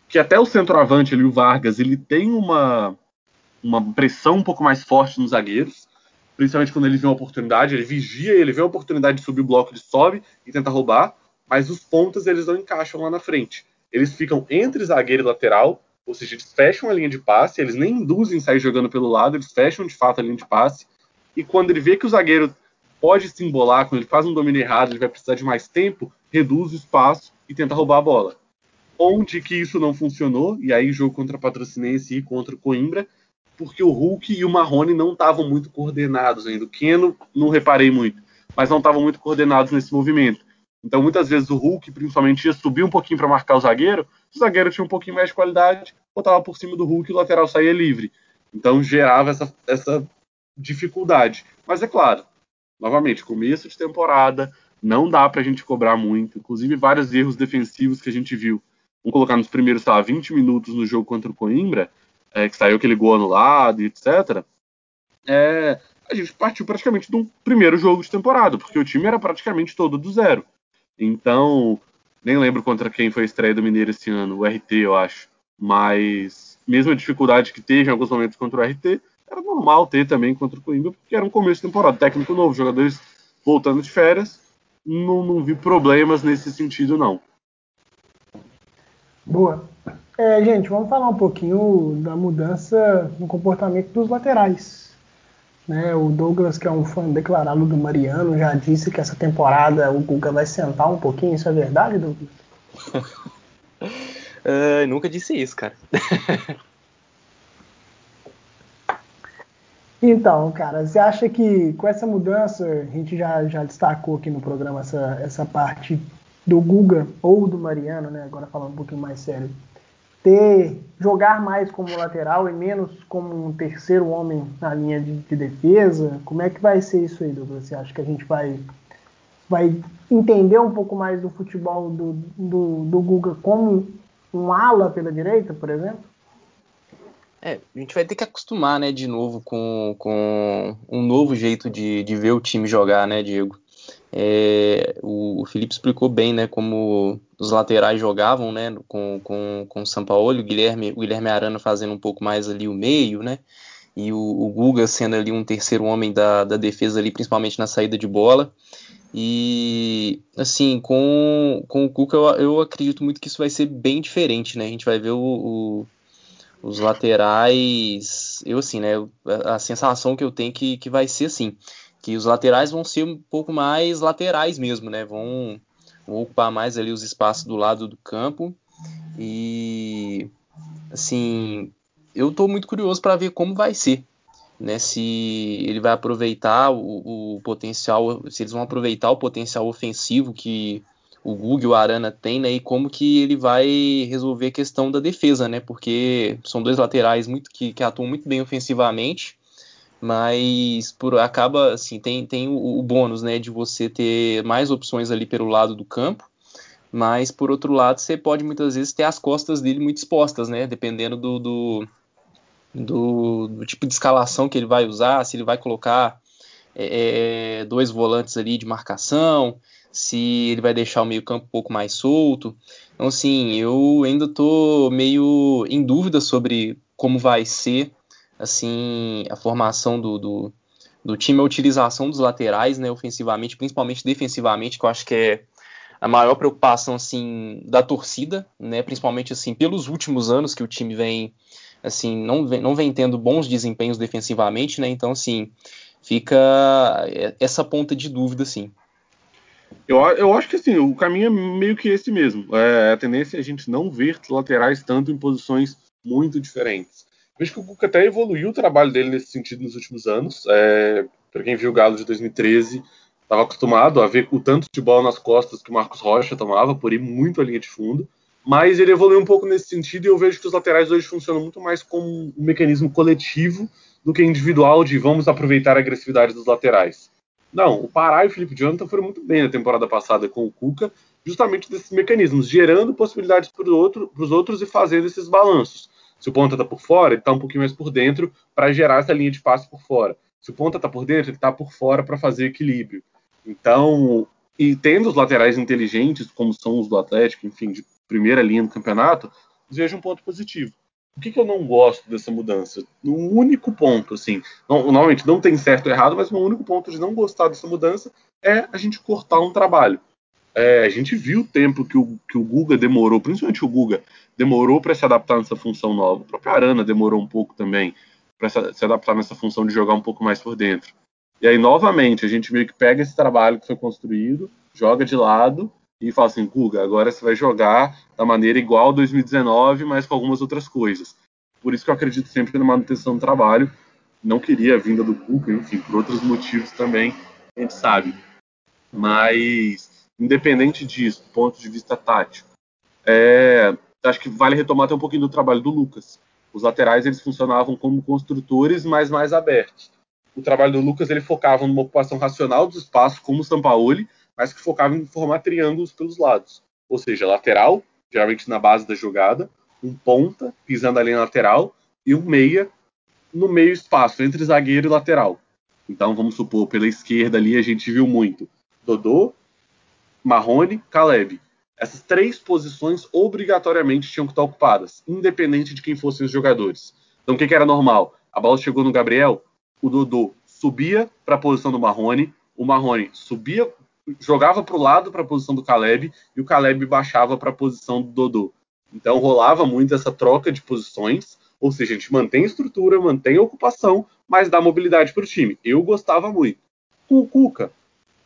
Que até o centroavante ali, o Vargas, ele tem uma, uma pressão um pouco mais forte nos zagueiros. Principalmente quando ele vê uma oportunidade, ele vigia, ele vê a oportunidade de subir o bloco, ele sobe e tenta roubar. Mas os pontas eles não encaixam lá na frente. Eles ficam entre zagueiro e lateral, ou seja, eles fecham a linha de passe, eles nem induzem sair jogando pelo lado, eles fecham de fato a linha de passe. E quando ele vê que o zagueiro pode se embolar, quando ele faz um domínio errado, ele vai precisar de mais tempo, reduz o espaço e tenta roubar a bola. Onde que isso não funcionou, e aí jogo contra a Patrocinense e contra o Coimbra, porque o Hulk e o Marrone não estavam muito coordenados ainda. O Keno não reparei muito, mas não estavam muito coordenados nesse movimento. Então muitas vezes o Hulk, principalmente, ia subir um pouquinho para marcar o zagueiro, o zagueiro tinha um pouquinho mais de qualidade, botava por cima do Hulk e o lateral saía livre. Então gerava essa, essa dificuldade. Mas é claro, novamente, começo de temporada, não dá para a gente cobrar muito. Inclusive, vários erros defensivos que a gente viu. Vamos colocar nos primeiros, sei lá, 20 minutos no jogo contra o Coimbra, é, que saiu aquele gol anulado e etc. É, a gente partiu praticamente um primeiro jogo de temporada, porque o time era praticamente todo do zero. Então, nem lembro contra quem foi a estreia do Mineiro esse ano, o RT, eu acho. Mas, mesmo a dificuldade que teve em alguns momentos contra o RT, era normal ter também contra o Coimbra, porque era um começo de temporada, técnico novo, jogadores voltando de férias. Não, não vi problemas nesse sentido, não. Boa. É, gente, vamos falar um pouquinho da mudança no comportamento dos laterais. Né, o Douglas, que é um fã declarado do Mariano, já disse que essa temporada o Guga vai sentar um pouquinho. Isso é verdade, Douglas? uh, (laughs) nunca disse isso, cara. (laughs) então, cara, você acha que com essa mudança, a gente já, já destacou aqui no programa essa, essa parte do Guga ou do Mariano, né? Agora falando um pouquinho mais sério ter jogar mais como lateral e menos como um terceiro homem na linha de, de, defesa? Como é que vai ser isso aí, Douglas? Você acha que a gente vai, vai entender um pouco mais do futebol do, do, do Guga como um ala pela direita, por exemplo? É, a gente vai ter que acostumar, né, de novo com, com um novo jeito de, de ver o time jogar, né, Diego? É, o, Felipe explicou bem, né, como os laterais jogavam, né, com, com, com o Sampaoli, o Guilherme, o Guilherme Arana fazendo um pouco mais ali o meio, né, e o, o Guga sendo ali um terceiro homem da, da defesa ali, principalmente na saída de bola. E assim, com, com o Cuca eu, eu acredito muito que isso vai ser bem diferente, né? A gente vai ver o, o os laterais, eu assim, né? A sensação que eu tenho que, que vai ser assim que os laterais vão ser um pouco mais laterais mesmo, né? Vão, vão ocupar mais ali os espaços do lado do campo. E assim, eu estou muito curioso para ver como vai ser, né? Se ele vai aproveitar o, o, potencial, se eles vão aproveitar o potencial ofensivo que o Google e o Arana tem, né? E como que ele vai resolver a questão da defesa, né? Porque são dois laterais muito que, que atuam muito bem ofensivamente, mas por acaba assim tem, tem o, o bônus, né? De você ter mais opções ali pelo lado do campo mas por outro lado você pode muitas vezes ter as costas dele muito expostas, né? Dependendo do, do, do, do tipo de escalação que ele vai usar, se ele vai colocar é, é, dois volantes ali de marcação, se ele vai deixar o meio campo um pouco mais solto. Então, assim, eu ainda estou meio em dúvida sobre como vai ser assim a formação do, do, do time, a utilização dos laterais, né, ofensivamente, principalmente defensivamente, que eu acho que é a maior preocupação assim da torcida, né, principalmente assim pelos últimos anos que o time vem assim não vem, não vem tendo bons desempenhos defensivamente, né? Então assim fica essa ponta de dúvida, assim. Eu, eu acho que assim, o caminho é meio que esse mesmo. É, a tendência é a gente não ver laterais tanto em posições muito diferentes. Vejo que o Cuca até evoluiu o trabalho dele nesse sentido nos últimos anos. É, para quem viu o Galo de 2013, estava acostumado a ver o tanto de bola nas costas que o Marcos Rocha tomava, por ir muito à linha de fundo. Mas ele evoluiu um pouco nesse sentido e eu vejo que os laterais hoje funcionam muito mais como um mecanismo coletivo do que individual de vamos aproveitar a agressividade dos laterais. Não, o Pará e o Felipe Jonathan foram muito bem na temporada passada com o Cuca, justamente desses mecanismos, gerando possibilidades para outro, os outros e fazendo esses balanços. Se o ponta está por fora, ele está um pouquinho mais por dentro para gerar essa linha de passe por fora. Se o ponta está por dentro, ele está por fora para fazer equilíbrio. Então, e tendo os laterais inteligentes, como são os do Atlético, enfim, de primeira linha do campeonato, vejo um ponto positivo. O que, que eu não gosto dessa mudança? Um único ponto, assim, normalmente não tem certo ou errado, mas um único ponto de não gostar dessa mudança é a gente cortar um trabalho. É, a gente viu o tempo que o, que o Guga demorou, principalmente o Guga, demorou para se adaptar nessa função nova. O próprio Arana demorou um pouco também para se, adaptar nessa função de jogar um pouco mais por dentro. E aí, novamente, a gente meio que pega esse trabalho que foi construído, joga de lado e fala assim, Guga, agora você vai jogar da maneira igual a 2019, mas com algumas outras coisas. Por isso que eu acredito sempre na manutenção do trabalho. Não queria a vinda do Cuca, enfim, por outros motivos também, a gente sabe. Mas, independente disso, do ponto de vista tático, é, acho que vale retomar até um pouquinho do trabalho do Lucas. Os laterais eles funcionavam como construtores, mas mais abertos. O trabalho do Lucas ele focava numa ocupação racional dos espaços, como o Sampaoli, mas que focava em formar triângulos pelos lados. Ou seja, lateral, geralmente na base da jogada, um ponta pisando ali na lateral e um meia no meio espaço, entre zagueiro e lateral. Então, vamos supor, pela esquerda ali a gente viu muito Dodô, Marrone, Caleb. Essas três posições obrigatoriamente tinham que estar ocupadas, independente de quem fossem os jogadores. Então, o que, que era normal? A bola chegou no Gabriel, o Dodô subia para a posição do Marrone, o Marrone subia jogava para o lado para a posição do Caleb e o Caleb baixava para a posição do Dodô. Então rolava muito essa troca de posições, ou seja, a gente mantém estrutura, mantém ocupação, mas dá mobilidade para o time. Eu gostava muito. Com o Cuca,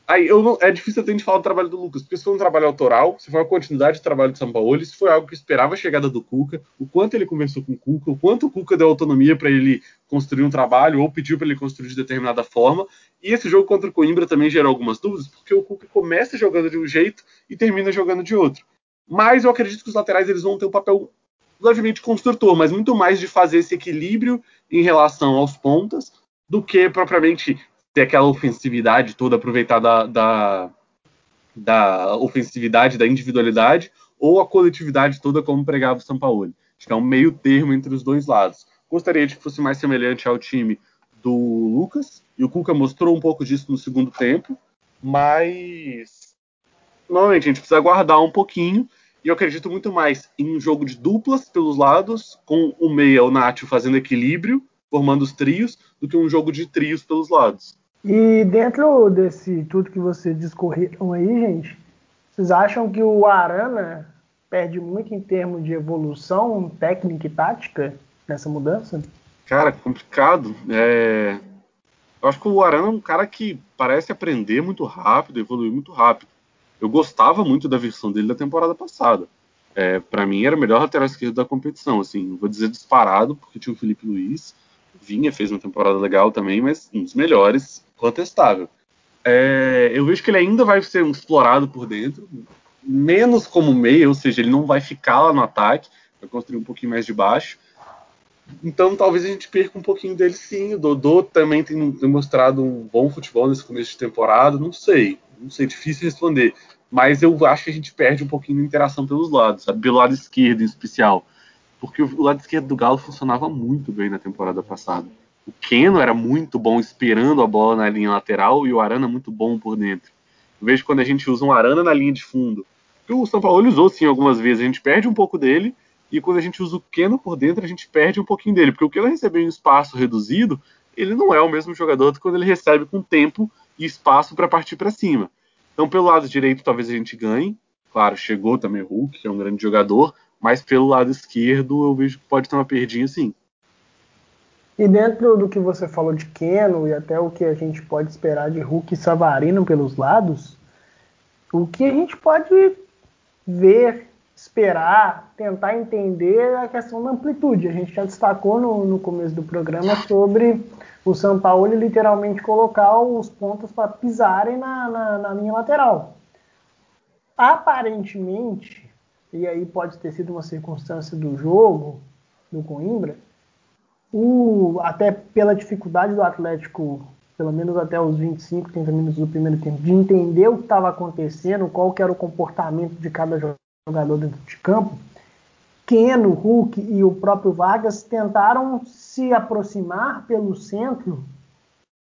Aí eu não, é difícil até a gente falar do trabalho do Lucas, porque se foi um trabalho autoral, se foi uma continuidade de trabalho do São Paulo, se foi algo que esperava a chegada do Cuca, o quanto ele conversou com o Cuca, o quanto o Cuca deu autonomia para ele construir um trabalho ou pediu para ele construir de determinada forma. E esse jogo contra o Coimbra também gerou algumas dúvidas, porque o Cuca começa jogando de um jeito e termina jogando de outro. Mas eu acredito que os laterais eles vão ter um papel levemente construtor, mas muito mais de fazer esse equilíbrio em relação aos pontas do que propriamente ter aquela ofensividade toda, aproveitar da, da, da ofensividade, da individualidade, ou a coletividade toda, como pregava o Sampaoli. Acho que é um meio termo entre os dois lados. Gostaria de que fosse mais semelhante ao time do Lucas, e o Cuca mostrou um pouco disso no segundo tempo, mas normalmente a gente precisa aguardar um pouquinho, e eu acredito muito mais em um jogo de duplas pelos lados, com o meia, o Nacho, fazendo equilíbrio, formando os trios, do que um jogo de trios pelos lados. E dentro desse tudo que vocês discorreram aí, gente, vocês acham que o Arana perde muito em termos de evolução técnica e tática nessa mudança? Cara, complicado. É... Eu acho que o Arana é um cara que parece aprender muito rápido, evoluir muito rápido. Eu gostava muito da versão dele da temporada passada. É, para mim era o melhor lateral esquerdo da competição, assim, vou dizer disparado, porque tinha o Felipe Luiz, vinha, fez uma temporada legal também, mas um dos melhores, contestável. É, eu vejo que ele ainda vai ser explorado por dentro, menos como meia, ou seja, ele não vai ficar lá no ataque, vai construir um pouquinho mais de baixo. Então talvez a gente perca um pouquinho dele sim. O Dodô também tem demonstrado um bom futebol nesse começo de temporada, não sei. Não sei, difícil responder. Mas eu acho que a gente perde um pouquinho de interação pelos lados, sabe? Pelo lado esquerdo em especial. Porque o lado esquerdo do Galo funcionava muito bem na temporada passada. O Keno era muito bom esperando a bola na linha lateral e o Arana muito bom por dentro. Eu vejo quando a gente usa um Arana na linha de fundo, que o São Paulo usou sim algumas vezes, a gente perde um pouco dele, e quando a gente usa o Keno por dentro, a gente perde um pouquinho dele, porque o Keno recebeu um espaço reduzido, ele não é o mesmo jogador do quando ele recebe com tempo e espaço para partir para cima. Então, pelo lado direito, talvez a gente ganhe. Claro, chegou também o Hulk, que é um grande jogador, mas pelo lado esquerdo eu vejo que pode ter uma perdinha sim. E dentro do que você falou de Keno e até o que a gente pode esperar de Hulk e Savarino pelos lados, o que a gente pode ver, esperar, tentar entender é a questão da amplitude. A gente já destacou no, no começo do programa sobre o São Paulo literalmente colocar os pontos para pisarem na, na, na linha lateral. Aparentemente, e aí pode ter sido uma circunstância do jogo do Coimbra, o, até pela dificuldade do Atlético, pelo menos até os 25, 30 minutos do primeiro tempo, de entender o que estava acontecendo, qual era o comportamento de cada jogador dentro de campo, Keno, Hulk e o próprio Vargas tentaram se aproximar pelo centro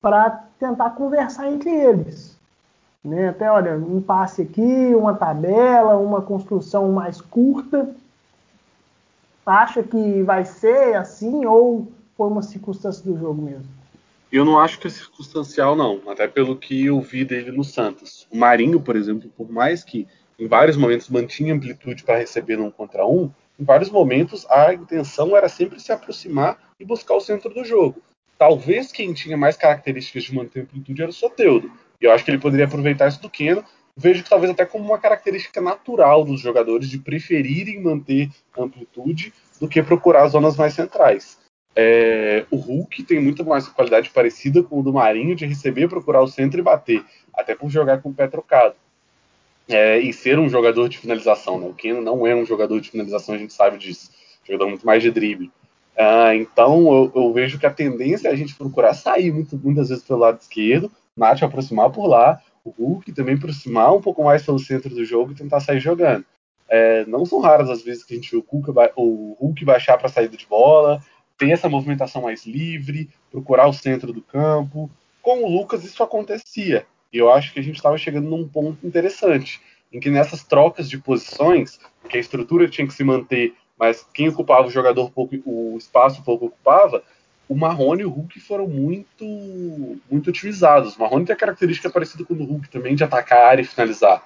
para tentar conversar entre eles. Né? Até, olha, um passe aqui, uma tabela, uma construção mais curta. Acha que vai ser assim ou foi uma circunstância do jogo mesmo? Eu não acho que é circunstancial, não. Até pelo que eu vi dele no Santos. O Marinho, por exemplo, por mais que em vários momentos mantinha amplitude para receber um contra um, em vários momentos a intenção era sempre se aproximar e buscar o centro do jogo. Talvez quem tinha mais características de manter amplitude era o Soteudo. E eu acho que ele poderia aproveitar isso do Keno. Vejo que talvez até como uma característica natural dos jogadores de preferirem manter amplitude do que procurar zonas mais centrais. É, o Hulk tem muito mais qualidade parecida com o do Marinho de receber, procurar o centro e bater, até por jogar com o pé trocado. É, e ser um jogador de finalização. Né? O Keno não é um jogador de finalização, a gente sabe disso. Jogador muito mais de drible. Ah, então eu, eu, vejo que a tendência é a gente procurar sair muito, muitas vezes pelo lado esquerdo, Nath aproximar por lá, o Hulk também aproximar um pouco mais pelo centro do jogo e tentar sair jogando. É, não são raras as vezes que a gente vê o Hulk, o Hulk baixar para saída de bola, ter essa movimentação mais livre, procurar o centro do campo. Com o Lucas isso acontecia. E eu acho que a gente estava chegando num ponto interessante, em que nessas trocas de posições, que a estrutura tinha que se manter mas quem ocupava o jogador pouco, o espaço pouco ocupava, o Marrone e o Hulk foram muito muito utilizados. O Marrone tem a característica parecida com o do Hulk também de atacar a área e finalizar.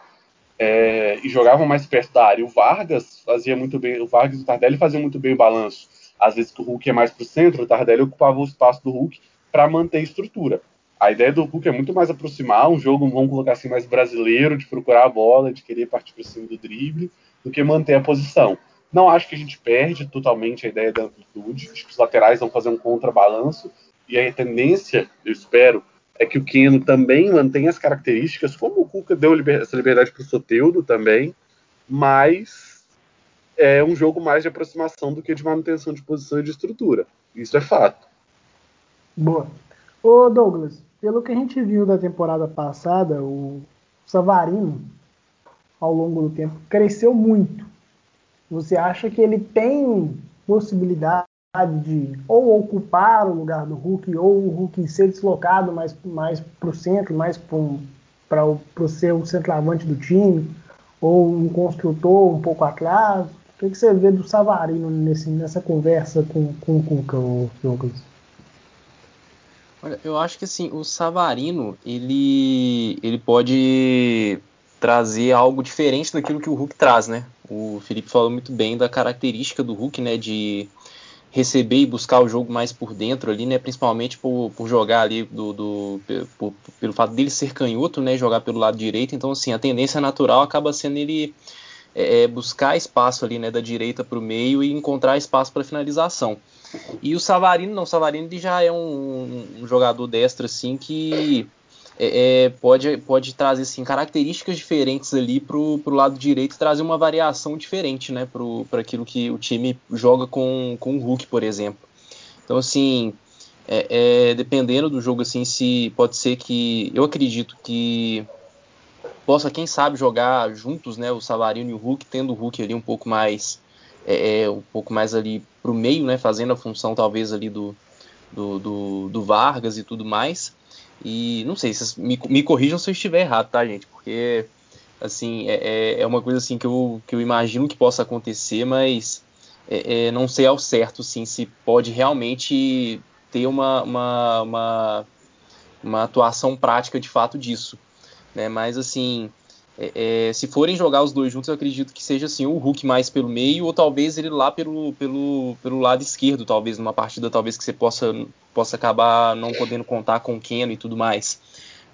É, e jogavam mais perto da área. O Vargas fazia muito bem, o Vargas e o Tardelli faziam muito bem o balanço. Às vezes que o Hulk é mais para o centro, o Tardelli ocupava o espaço do Hulk para manter a estrutura. A ideia do Hulk é muito mais aproximar, um jogo, vamos colocar assim, mais brasileiro, de procurar a bola, de querer partir para cima do drible, do que manter a posição. Não acho que a gente perde totalmente a ideia da amplitude. Acho que os laterais vão fazer um contrabalanço. E a tendência, eu espero, é que o Keno também mantenha as características, como o Cuca deu essa liberdade para o Soteudo também, mas é um jogo mais de aproximação do que de manutenção de posição e de estrutura. Isso é fato. Boa. Ô Douglas, pelo que a gente viu da temporada passada, o Savarino, ao longo do tempo, cresceu muito. Você acha que ele tem possibilidade de ou ocupar o lugar do Hulk ou o Hulk ser deslocado mais, mais para o centro, mais para o centroavante do time, ou um construtor um pouco atrás? O que, que você vê do Savarino nesse, nessa conversa com, com, com o Cão, Douglas? Olha, eu acho que assim, o Savarino, ele, ele pode trazer algo diferente daquilo que o Hulk traz, né? O Felipe falou muito bem da característica do Hulk, né? De receber e buscar o jogo mais por dentro ali, né? Principalmente por, por jogar ali do, do por, pelo fato dele ser canhoto, né? Jogar pelo lado direito. Então, assim, a tendência natural acaba sendo ele é, é buscar espaço ali, né? Da direita para o meio e encontrar espaço para finalização. E o Savarino, não, o Savarino ele já é um, um jogador destro, assim, que é, é, pode, pode trazer assim, características diferentes ali para o lado direito, trazer uma variação diferente né, para aquilo que o time joga com, com o Hulk, por exemplo. Então, assim, é, é, dependendo do jogo, assim, se pode ser que. Eu acredito que possa, quem sabe, jogar juntos, né? O Savarino e o Hulk, tendo o Hulk ali um pouco mais. É, é um pouco mais ali para o meio, né? Fazendo a função talvez ali do, do, do, do Vargas e tudo mais. E não sei, vocês me, me corrijam se eu estiver errado, tá, gente? Porque, assim, é, é, é uma coisa assim que eu, que eu imagino que possa acontecer, mas é, é, não sei ao certo, sim, se pode realmente ter uma, uma, uma, uma atuação prática de fato disso. Né? Mas, assim, é, é, se forem jogar os dois juntos, eu acredito que seja assim, o Hulk mais pelo meio, ou talvez ele lá pelo, pelo, pelo lado esquerdo, talvez, numa partida talvez que você possa, possa acabar não podendo contar com o Keno e tudo mais.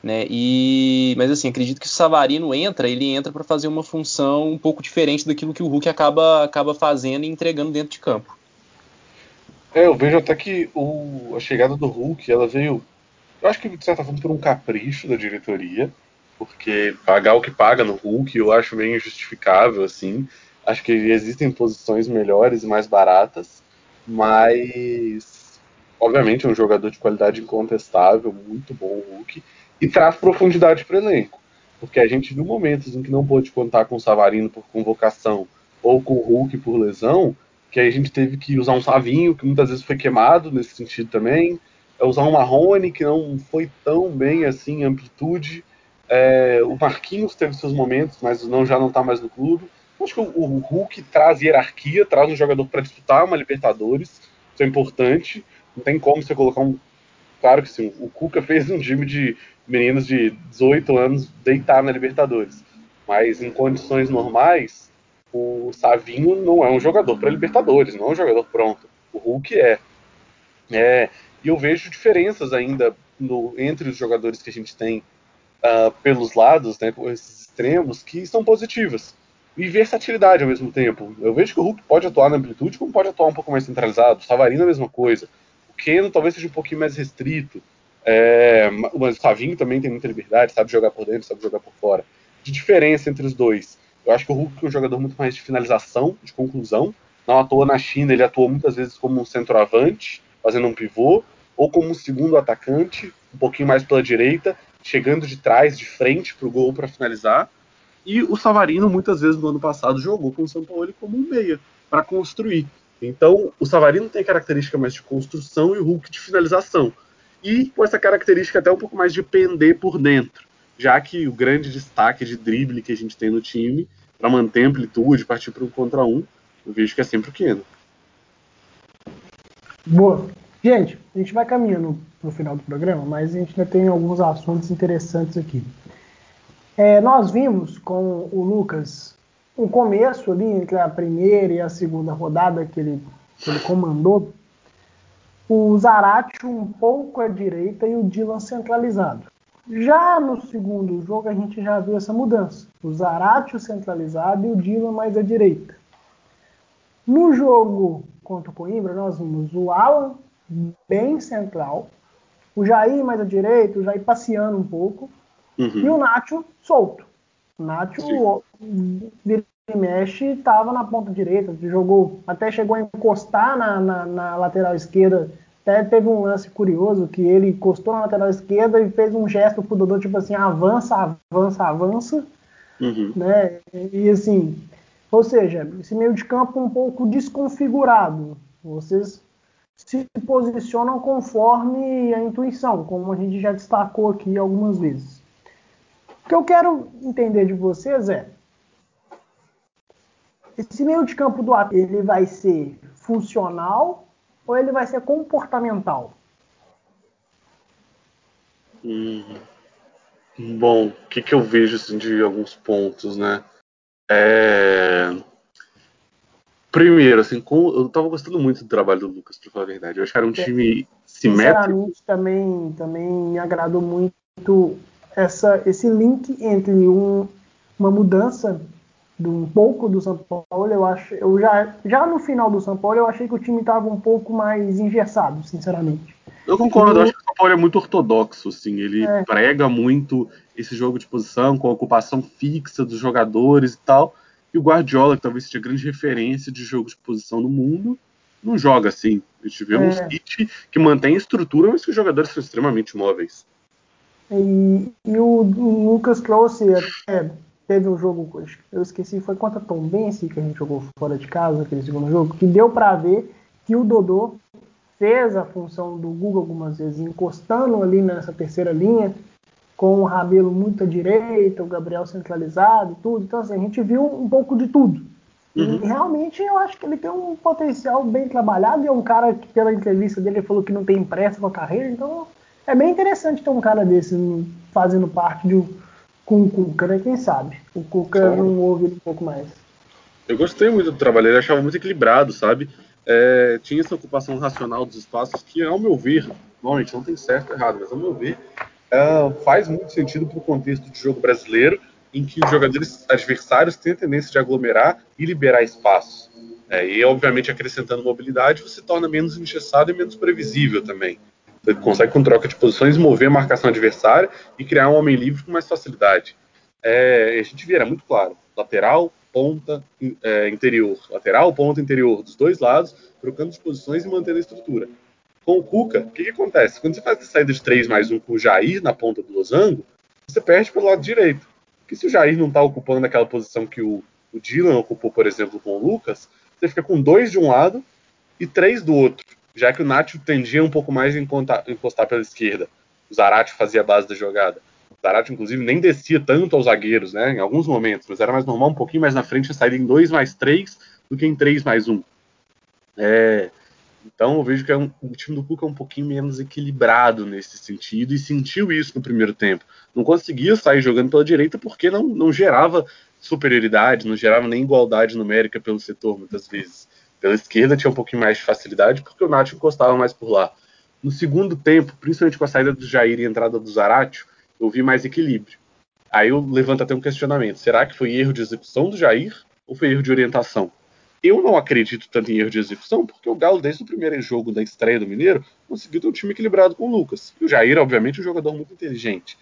Né? E, mas assim, acredito que o Savarino entra, ele entra para fazer uma função um pouco diferente daquilo que o Hulk acaba, acaba fazendo e entregando dentro de campo. É, eu vejo até que o, a chegada do Hulk, ela veio, eu acho que de certa forma por um capricho da diretoria, porque pagar o que paga no Hulk eu acho meio injustificável, assim. Acho que existem posições melhores e mais baratas, mas obviamente é um jogador de qualidade incontestável, muito bom o Hulk, e traz profundidade para o elenco. Porque a gente viu momentos em que não pôde contar com o Savarino por convocação ou com o Hulk por lesão, que aí a gente teve que usar um Savinho, que muitas vezes foi queimado nesse sentido também, é usar um Marrone, que não foi tão bem assim em amplitude, é, o Marquinhos teve seus momentos, mas não, já não está mais no clube. Acho que o, o, Hulk traz hierarquia, traz um jogador para disputar uma Libertadores. Isso é importante. Não tem como você colocar um. Claro que sim, o Cuca fez um time de meninos de 18 anos deitar na Libertadores. Mas em condições normais, o Savinho não é um jogador para Libertadores, não é um jogador pronto. O Hulk é. é e eu vejo diferenças ainda no, entre os jogadores que a gente tem uh, pelos lados, né, com esses extremos, que são positivas. E versatilidade ao mesmo tempo. Eu vejo que o Hulk pode atuar na amplitude, como pode atuar um pouco mais centralizado. O Savarino a mesma coisa. O Keno talvez seja um pouquinho mais restrito. É, mas o Savinho também tem muita liberdade, sabe jogar por dentro, sabe jogar por fora. De diferença entre os dois. Eu acho que o Hulk é um jogador muito mais de finalização, de conclusão. Não à toa na China, ele atuou muitas vezes como um centroavante, fazendo um pivô, ou como um segundo atacante, um pouquinho mais pela direita, chegando de trás, de frente para o gol para finalizar. E o Savarino, muitas vezes no ano passado, jogou com o São Paulo como um meia, para construir. Então, o Savarino tem característica mais de construção e o Hulk de finalização. E com essa característica até um pouco mais de pender por dentro, já que o grande destaque de drible que a gente tem no time, para manter amplitude, partir para um contra um, eu vejo que é sempre o Keno. Boa. Gente, a gente vai caminhando no final do programa, mas a gente ainda tem alguns assuntos interessantes aqui. É, nós vimos com o Lucas um começo ali entre a primeira e a segunda rodada que ele, que ele comandou, o Zarate um pouco à direita e o Dylan centralizado. Já no segundo jogo a gente já viu essa mudança. O Zarate centralizado e o Dylan mais à direita. No jogo contra o Coimbra, nós vimos o Alan bem central. O Jair mais à direita, o Jair passeando um pouco. Uhum. E o Nacho solto. O Nacho vira e mexe estava na ponta direita, jogou, até chegou a encostar na, na, na, lateral esquerda. Até teve um lance curioso que ele encostou na lateral esquerda e fez um gesto pro Dodô, tipo assim, avança, avança, avança. Uhum. Né? E assim, ou seja, esse meio de campo um pouco desconfigurado. Vocês se posicionam conforme a intuição, como a gente já destacou aqui algumas vezes. O que eu quero entender de vocês é esse meio de campo do ataque, ele vai ser funcional ou ele vai ser comportamental? Hum, bom, o que, que eu vejo assim, de alguns pontos, né? É... Primeiro, assim, com, eu tava gostando muito do trabalho do Lucas, pra falar a verdade. Eu acho que era um é, time simétrico. Sinceramente, também, também me agradou muito essa, esse link entre um, uma mudança do, um pouco do São Paulo. Eu acho, eu já, já no final do São Paulo, eu achei que o time estava um pouco mais engessado, sinceramente. Eu concordo, eu acho que o São Paulo é muito ortodoxo, assim, ele é. prega muito esse jogo de posição com a ocupação fixa dos jogadores e tal. E o Guardiola, que talvez seja a grande referência de jogo de posição no mundo, não joga assim. A gente vê é. um City que mantém estrutura, mas que os jogadores são extremamente móveis. E, e o, o, Lucas trouxe, é, teve um jogo, eu esqueci, foi contra Tom Benci que a gente jogou fora de casa, aquele segundo jogo, que deu para ver que o Dodô fez a função do Google algumas vezes, encostando ali nessa terceira linha, com o Rabelo muito à direita, o Gabriel centralizado e tudo. Então, assim, a gente viu um pouco de tudo. Uhum. E realmente eu acho que ele tem um potencial bem trabalhado e é um cara que, pela entrevista dele, falou que não tem pressa com a carreira. Então, é bem interessante ter um cara desse fazendo parte de, com o Cuca, né? Quem sabe? O Cuca claro. não ouve um pouco mais. Eu gostei muito do trabalho, ele achava muito equilibrado, sabe? É, tinha essa ocupação racional dos espaços que, ao meu ver, normalmente não tem certo ou errado, mas ao meu ver, uh, faz muito sentido para o contexto de jogo brasileiro, em que os jogadores adversários têm a tendência de aglomerar e liberar espaço. É, e, obviamente, acrescentando mobilidade, você torna menos engessado e menos previsível também. Você consegue, com troca de posições, mover a marcação adversária e criar um homem livre com mais facilidade. É, a gente vê, era muito claro: lateral, ponta, é, interior. Lateral, ponta, interior, dos dois lados, trocando de posições e mantendo a estrutura. Com o Cuca, o que, que, acontece? Quando você faz a saída de 3 mais 1 com o Jair na ponta do losango, você perde pelo lado direito. Porque se o Jair não está ocupando aquela posição que o, o Dylan ocupou, por exemplo, com o Lucas, você fica com dois de um lado e três do outro, já que o Nacho tendia um pouco mais em encostar pela esquerda. O Zarate fazia a base da jogada. O Zarate, inclusive, nem descia tanto aos zagueiros, né, em alguns momentos, mas era mais normal um pouquinho mais na frente, sair em 2 mais 3 do que em 3 mais 1. É, então eu vejo que é um, o time do Cuca é um pouquinho menos equilibrado nesse sentido e sentiu isso no primeiro tempo. Não conseguia sair jogando pela direita porque não, não gerava superioridade, não gerava nem igualdade numérica pelo setor muitas vezes. Pela esquerda tinha um pouquinho mais de facilidade porque o Nacho encostava mais por lá. No segundo tempo, principalmente com a saída do Jair e a entrada do Zaratio, eu vi mais equilíbrio. Aí eu levanto até um questionamento: será que foi erro de execução do Jair ou foi erro de orientação? Eu não acredito tanto em erro de execução, porque o Galo, desde o primeiro jogo da estreia do Mineiro, conseguiu ter um time equilibrado com o Lucas. E o Jair, obviamente, é um jogador muito inteligente.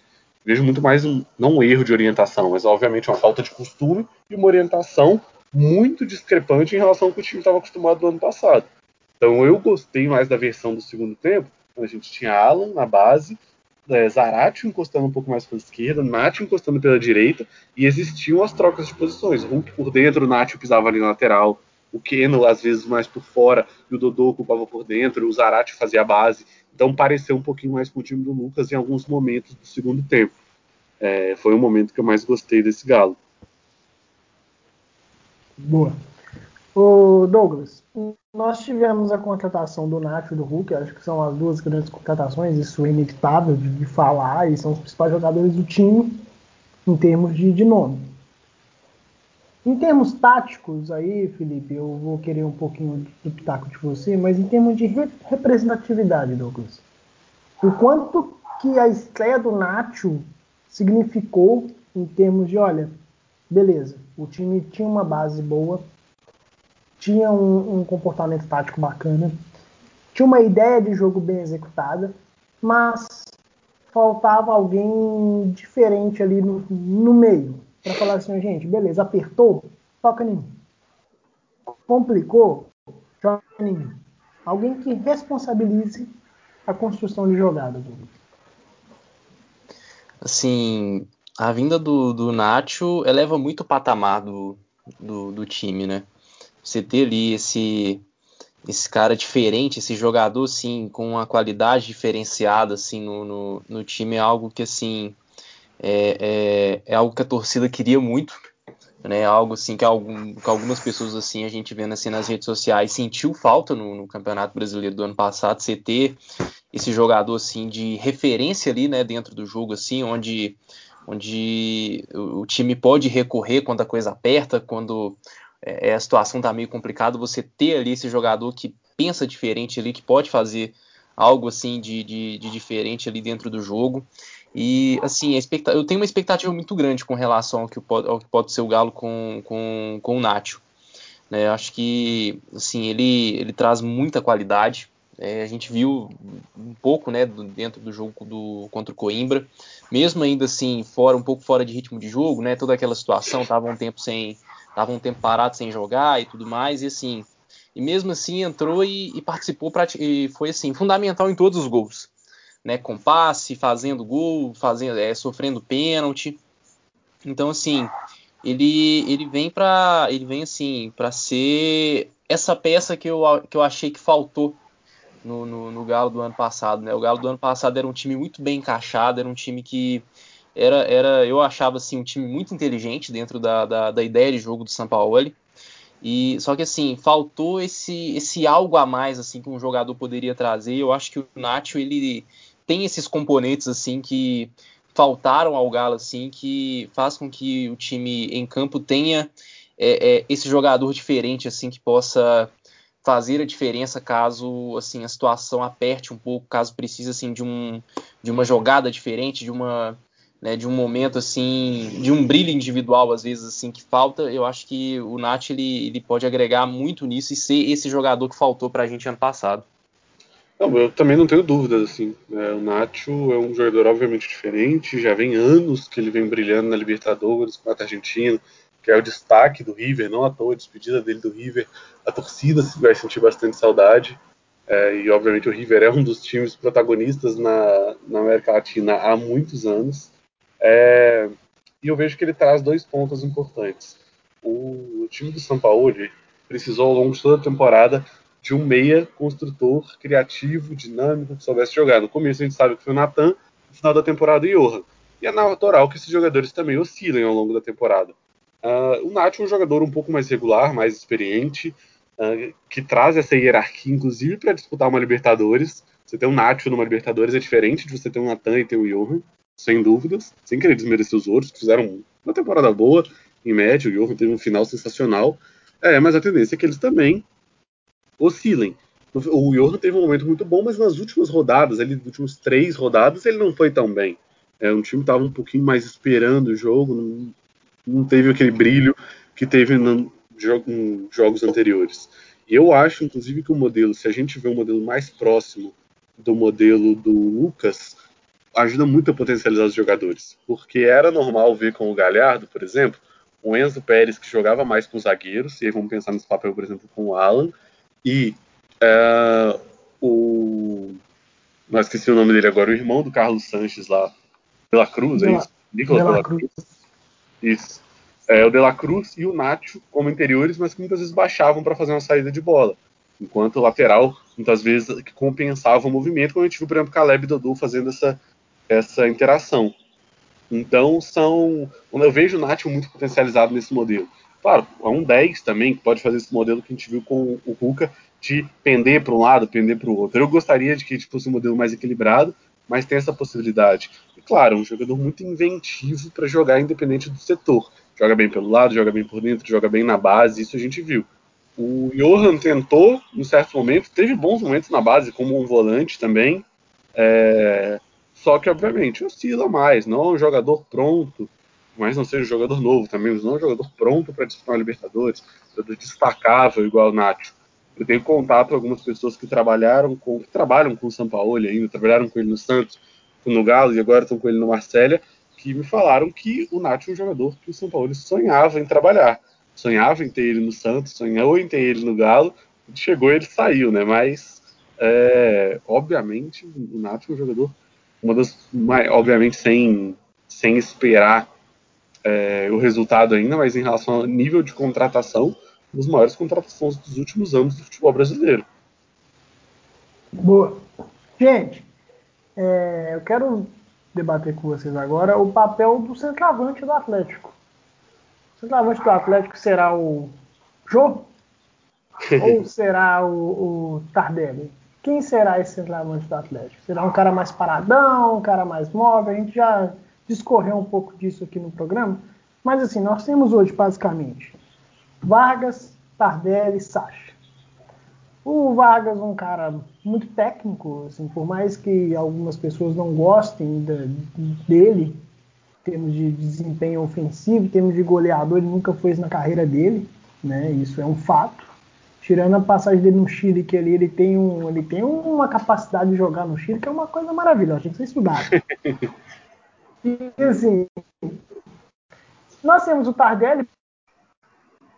Vejo muito mais um, não um erro de orientação, mas obviamente uma falta de costume e uma orientação muito discrepante em relação ao que o time estava acostumado no ano passado. Então eu gostei mais da versão do segundo tempo, quando a gente tinha Alan na base, é, Zarate encostando um pouco mais pela esquerda, Nath encostando pela direita, e existiam as trocas de posições. Hulk por dentro, Nath pisava ali na lateral, o Keno às vezes mais por fora e o Dodô ocupava por dentro, o Zarate fazia a base. Então pareceu um pouquinho mais com o time do Lucas em alguns momentos do segundo tempo. É, foi o momento que eu mais gostei desse Galo. Boa. O Douglas, nós tivemos a contratação do Nacho e do Hulk, acho que são as duas grandes contratações, isso é inevitável de, falar, e são os principais jogadores do time em termos de, de nome. Em termos táticos, aí, Felipe, eu vou querer um pouquinho do pitaco de você, mas em termos de re representatividade, Douglas, o quanto que a estreia do Nacho significou em termos de, olha, beleza, o time tinha uma base boa, tinha um, um comportamento tático bacana, tinha uma ideia de jogo bem executada, mas faltava alguém diferente ali no, no meio, para falar assim, gente, beleza, apertou, toca em mim. Complicou, joga em mim. Alguém que responsabilize a construção de jogada. Assim, a vinda do, do Nacho eleva muito o patamar do, do, do time, né? Você ter ali esse esse cara diferente, esse jogador assim com uma qualidade diferenciada assim no, no, no time é algo que assim é, é, é, algo que a torcida queria muito, né? Algo assim que, algum, que algumas pessoas assim a gente vendo assim nas redes sociais sentiu falta no, no, Campeonato Brasileiro do ano passado, você ter esse jogador assim de referência ali, né, dentro do jogo assim, onde onde o, time pode recorrer quando a coisa aperta, quando é, a situação tá meio complicada, você ter ali esse jogador que pensa diferente ali, que pode fazer algo assim de, de, de diferente ali dentro do jogo. E assim, eu tenho uma expectativa muito grande com relação ao que pode, ao que pode ser o Galo com, com, com o Nacho. Né? Acho que assim, ele, ele traz muita qualidade. É, a gente viu um pouco né, do, dentro do jogo do, contra o Coimbra, mesmo ainda assim, fora um pouco fora de ritmo de jogo, né, toda aquela situação, estava um tempo sem, tava um tempo parado sem jogar e tudo mais, e assim, e mesmo assim entrou e, e participou, e foi assim, fundamental em todos os gols, né, com passe, fazendo gol, fazendo, é, sofrendo pênalti, então assim, ele, ele vem para ele vem assim para ser essa peça que eu, que eu achei que faltou no, no, no, Galo do ano passado. Né? O Galo do ano passado era um time muito bem encaixado, era um time que era, era eu achava assim, um time muito inteligente dentro da, da, da ideia de jogo do São Paulo. E só que assim faltou esse esse algo a mais assim que um jogador poderia trazer. Eu acho que o Nacho ele tem esses componentes assim que faltaram ao Galo assim que faz com que o time em campo tenha é, é, esse jogador diferente assim que possa fazer a diferença caso assim a situação aperte um pouco, caso precise assim de um de uma jogada diferente, de uma né, de um momento assim, de um brilho individual às vezes assim que falta. Eu acho que o Nath ele, ele pode agregar muito nisso e ser esse jogador que faltou para a gente ano passado. Não, eu também não tenho dúvidas assim. É, o Nacho é um jogador obviamente diferente, já vem anos que ele vem brilhando na Libertadores com a Argentina que é o destaque do River, não à toa a despedida dele do River, a torcida vai sentir bastante saudade. É, e obviamente o River é um dos times protagonistas na, na América Latina há muitos anos. É, e eu vejo que ele traz dois pontos importantes. O, o time do São Paulo precisou ao longo de toda a temporada de um meia construtor, criativo, dinâmico, que soubesse jogar. No começo a gente sabe que foi o Natan, no final da temporada o Johan. E é natural que esses jogadores também oscilem ao longo da temporada. Uh, o Nath é um jogador um pouco mais regular, mais experiente, uh, que traz essa hierarquia, inclusive para disputar uma Libertadores. Você ter um Nacho numa Libertadores é diferente de você ter um Natan e ter o Johan, sem dúvidas, sem querer desmerecer os outros, que fizeram uma temporada boa, em média, o Johan teve um final sensacional. É, mas a tendência é que eles também oscilem. O Johan teve um momento muito bom, mas nas últimas rodadas, ali, nas últimas três rodadas, ele não foi tão bem. É, um time estava um pouquinho mais esperando o jogo, não, não teve aquele brilho que teve no, em jogos anteriores. E eu acho, inclusive, que o modelo, se a gente vê um modelo mais próximo do modelo do Lucas, ajuda muito a potencializar os jogadores. Porque era normal ver com o Galhardo, por exemplo, o Enzo Pérez, que jogava mais com os zagueiros, e aí vamos pensar nesse papel, por exemplo, com o Alan, e uh, o. Não esqueci o nome dele agora, o irmão do Carlos Sanches lá, pela Cruz, é isso? Nicolas Pela Cruz. Isso. É, o De La Cruz e o Nacho como interiores, mas que muitas vezes baixavam para fazer uma saída de bola. Enquanto o lateral, muitas vezes, que compensava o movimento, como a gente viu, por exemplo, Caleb e Dodô fazendo essa, essa interação. Então, são. Eu vejo o Nacho muito potencializado nesse modelo. Claro, há um 10 também que pode fazer esse modelo que a gente viu com o Ruka, de pender para um lado, pender para o outro. Eu gostaria de que tipo, fosse um modelo mais equilibrado, mas tem essa possibilidade. E claro, um jogador muito inventivo para jogar independente do setor. Joga bem pelo lado, joga bem por dentro, joga bem na base, isso a gente viu. O Johan tentou, em certo momento, teve bons momentos na base, como um volante também, é... só que, obviamente, oscila mais, não é um jogador pronto, mas não seja um jogador novo também, não é um jogador pronto para disputar uma Libertadores, jogador destacável igual o Nacho. Eu tenho contato com algumas pessoas que trabalharam com, que trabalham com o São Paulo ainda, trabalharam com ele no Santos, no Galo e agora estão com ele no Marcélia, que me falaram que o Nath é um jogador que o São Paulo sonhava em trabalhar. Sonhava em ter ele no Santos, sonhou em ter ele no Galo, chegou ele saiu, né? Mas, é, obviamente, o Nath é um jogador, uma das, obviamente, sem, sem esperar é, o resultado ainda, mas em relação ao nível de contratação, das maiores contratações dos últimos anos do futebol brasileiro. Boa. Gente, é, eu quero debater com vocês agora o papel do centroavante do Atlético. O centroavante do Atlético será o Jô? (laughs) ou será o, o Tardelli? Quem será esse centroavante do Atlético? Será um cara mais paradão, um cara mais móvel? A gente já discorreu um pouco disso aqui no programa. Mas assim, nós temos hoje basicamente Vargas, Tardelli, Sacha. O Vargas é um cara muito técnico, assim, por mais que algumas pessoas não gostem dele, em termos de desempenho ofensivo, em termos de goleador, ele nunca isso na carreira dele, né? Isso é um fato. Tirando a passagem dele no Chile, que ali ele tem, um, ele tem uma capacidade de jogar no Chile, que é uma coisa maravilhosa, tem que ser estudado. E assim, nós temos o Tardelli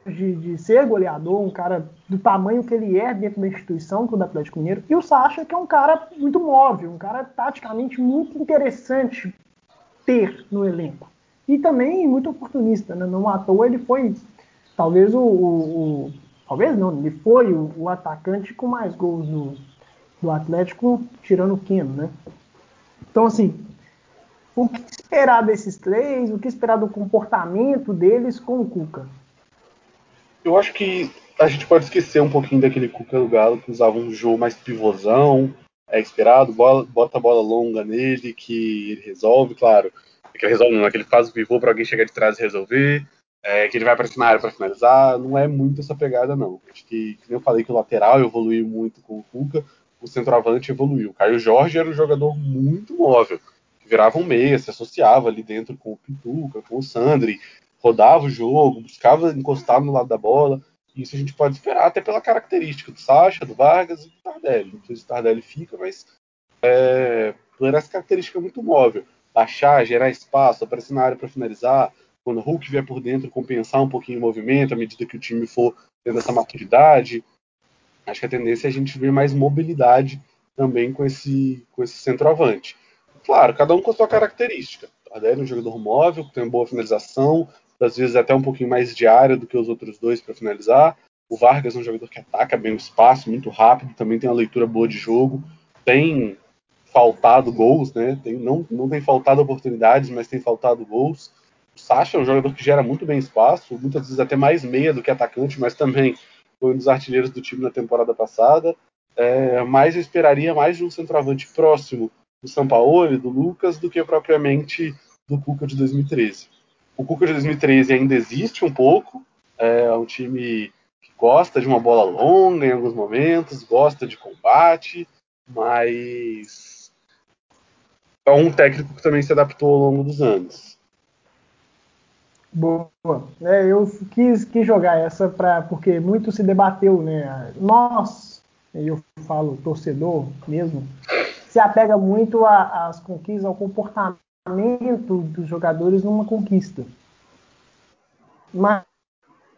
de, de, ser goleador, um cara do tamanho que ele é dentro da instituição, é do Atlético Mineiro, e o Sacha, que é um cara muito móvel, um cara taticamente muito interessante ter no elenco. E também muito oportunista, né? não à toa ele foi talvez o, o, o talvez não, ele foi o, o, atacante com mais gols do, do Atlético, tirando o Keno, né? Então assim, o que esperar desses três, o que esperar do comportamento deles com o Cuca? Eu acho que a gente pode esquecer um pouquinho daquele Cuca do Galo que usava um jogo mais pivôzão, é esperado, bola, bota a bola longa nele, que ele resolve, claro. Que ele resolve, não é que ele faz o pivô para alguém chegar de trás e resolver, é, que ele vai para a área para finalizar. Não é muito essa pegada, não. Acho que, como eu falei que o lateral evoluiu muito com o Cuca, o centroavante evoluiu. Caio Jorge era um jogador muito móvel, virava um meia, se associava ali dentro com o Pituca, com o Sandri, rodava o jogo, buscava encostar no lado da bola. Isso a gente pode esperar até pela característica do Sacha, do Vargas e do Tardelli. Não sei se o Tardelli fica, mas é, por essa característica muito móvel. Baixar, gerar espaço, aparecer na área para finalizar. Quando o Hulk vier por dentro, compensar um pouquinho o movimento à medida que o time for tendo essa maturidade. Acho que a tendência é a gente ver mais mobilidade também com esse, com esse centroavante. Claro, cada um com a sua característica. Tardelli é um jogador móvel, que tem boa finalização, às vezes até um pouquinho mais de área do que os outros dois para finalizar. O Vargas é um jogador que ataca bem o espaço, muito rápido, também tem uma leitura boa de jogo, tem faltado gols, né? Tem, não, não tem faltado oportunidades, mas tem faltado gols. O Sacha é um jogador que gera muito bem espaço, muitas vezes até mais meia do que atacante, mas também foi um dos artilheiros do time na temporada passada. É, mas eu esperaria mais de um centroavante próximo do e do Lucas do que propriamente do Cuca de 2013. O Cuca de 2013 ainda existe um pouco, é um time que gosta de uma bola longa em alguns momentos, gosta de combate, mas é um técnico que também se adaptou ao longo dos anos. Boa. É, eu quis, quis jogar essa para porque muito se debateu, né? Nós, eu falo torcedor mesmo, se apega muito às conquistas, ao comportamento dos jogadores numa conquista. Mas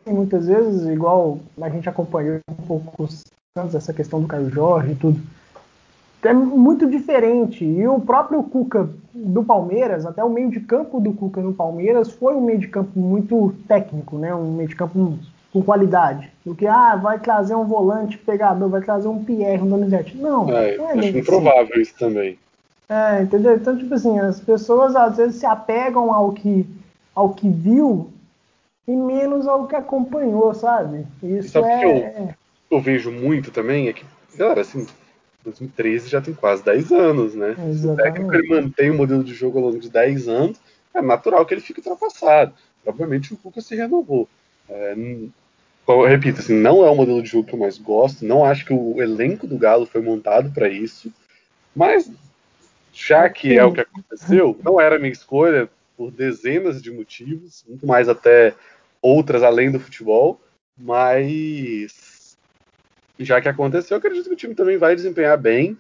muitas vezes, igual a gente acompanhou um pouco essa questão do Caio Jorge e tudo, é muito diferente. E o próprio Cuca do Palmeiras, até o meio de campo do Cuca no Palmeiras, foi um meio de campo muito técnico, né? um meio de campo com qualidade. Do que, ah, vai trazer um volante pegador, vai trazer um Pierre, um Donizete. Não, é, não é acho improvável assim. isso também. É, entendeu? Então, tipo assim, as pessoas às vezes se apegam ao que, ao que viu e menos ao que acompanhou, sabe? Isso sabe é. Que eu, eu vejo muito também é que, galera, assim, 2013 já tem quase 10 anos, né? Exatamente. Se o técnico mantém o modelo de jogo ao longo de 10 anos, é natural que ele fique ultrapassado. Obviamente o Cuca se renovou. É, eu repito, assim, não é o modelo de jogo que eu mais gosto, não acho que o elenco do Galo foi montado para isso, mas já que é o que aconteceu, não era minha escolha por dezenas de motivos, muito mais até outras além do futebol, mas já que aconteceu, eu acredito que o time também vai desempenhar bem,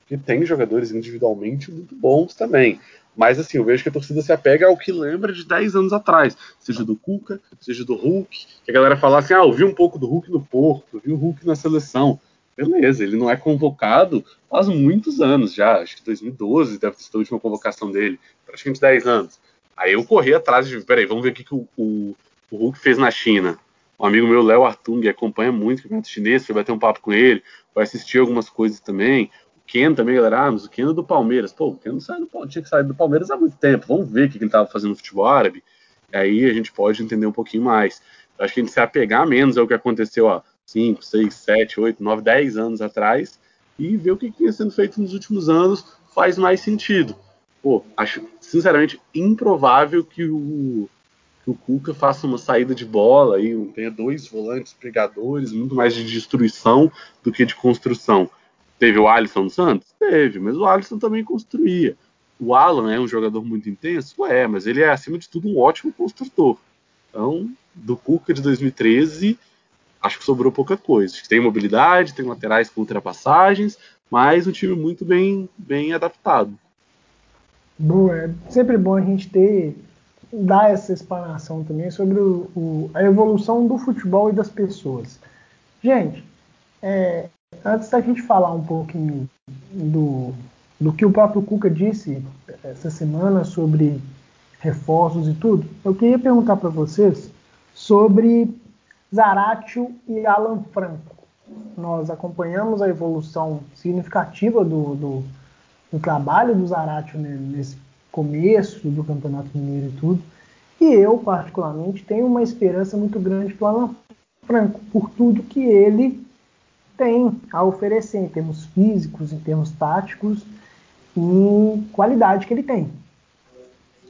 porque tem jogadores individualmente muito bons também. Mas assim, eu vejo que a torcida se apega ao que lembra de 10 anos atrás, seja do Cuca, seja do Hulk, que a galera fala assim: ah, eu vi um pouco do Hulk no Porto, vi o Hulk na seleção. Beleza, ele não é convocado faz muitos anos já, acho que 2012 deve ser a última convocação dele, praticamente 10 anos. Aí eu corri atrás de, peraí, vamos ver o que, que o, o, o Hulk fez na China. Um amigo meu, Léo Artung, acompanha muito o campeonato chinês, foi bater um papo com ele, vai assistir algumas coisas também. Ken também, galera, ah, mas o Ken é do Palmeiras. Pô, o não sai do, tinha que sair do Palmeiras há muito tempo, vamos ver o que, ele estava fazendo no futebol árabe. Aí a gente pode entender um pouquinho mais. Eu acho que a gente se apegar menos ao que aconteceu há 5, 6, 7, 8, 9, 10 anos atrás e ver o que vinha sendo feito nos últimos anos faz mais sentido. Pô, acho sinceramente improvável que o que o Cuca faça uma saída de bola e tenha dois volantes pregadores, muito mais de destruição do que de construção. Teve o Alisson no Santos? Teve, mas o Alisson também construía. O Alan é um jogador muito intenso? É, mas ele é, acima de tudo, um ótimo construtor. Então, do Cuca de 2013, acho que sobrou pouca coisa. Tem mobilidade, tem laterais com ultrapassagens, mas um time muito bem, bem adaptado. Bom, é sempre bom a gente ter dar essa explanação também sobre o, o, a evolução do futebol e das pessoas. Gente, é, antes da gente falar um pouquinho do, do que o próprio Cuca disse essa semana sobre reforços e tudo, eu queria perguntar para vocês sobre Zaratio e Alan Franco. Nós acompanhamos a evolução significativa do, do, do trabalho do Zaratio nesse começo do Campeonato Mineiro e tudo. E eu, particularmente, tenho uma esperança muito grande para o Alan Franco, por tudo que ele tem a oferecer em termos físicos, em termos táticos, em qualidade que ele tem.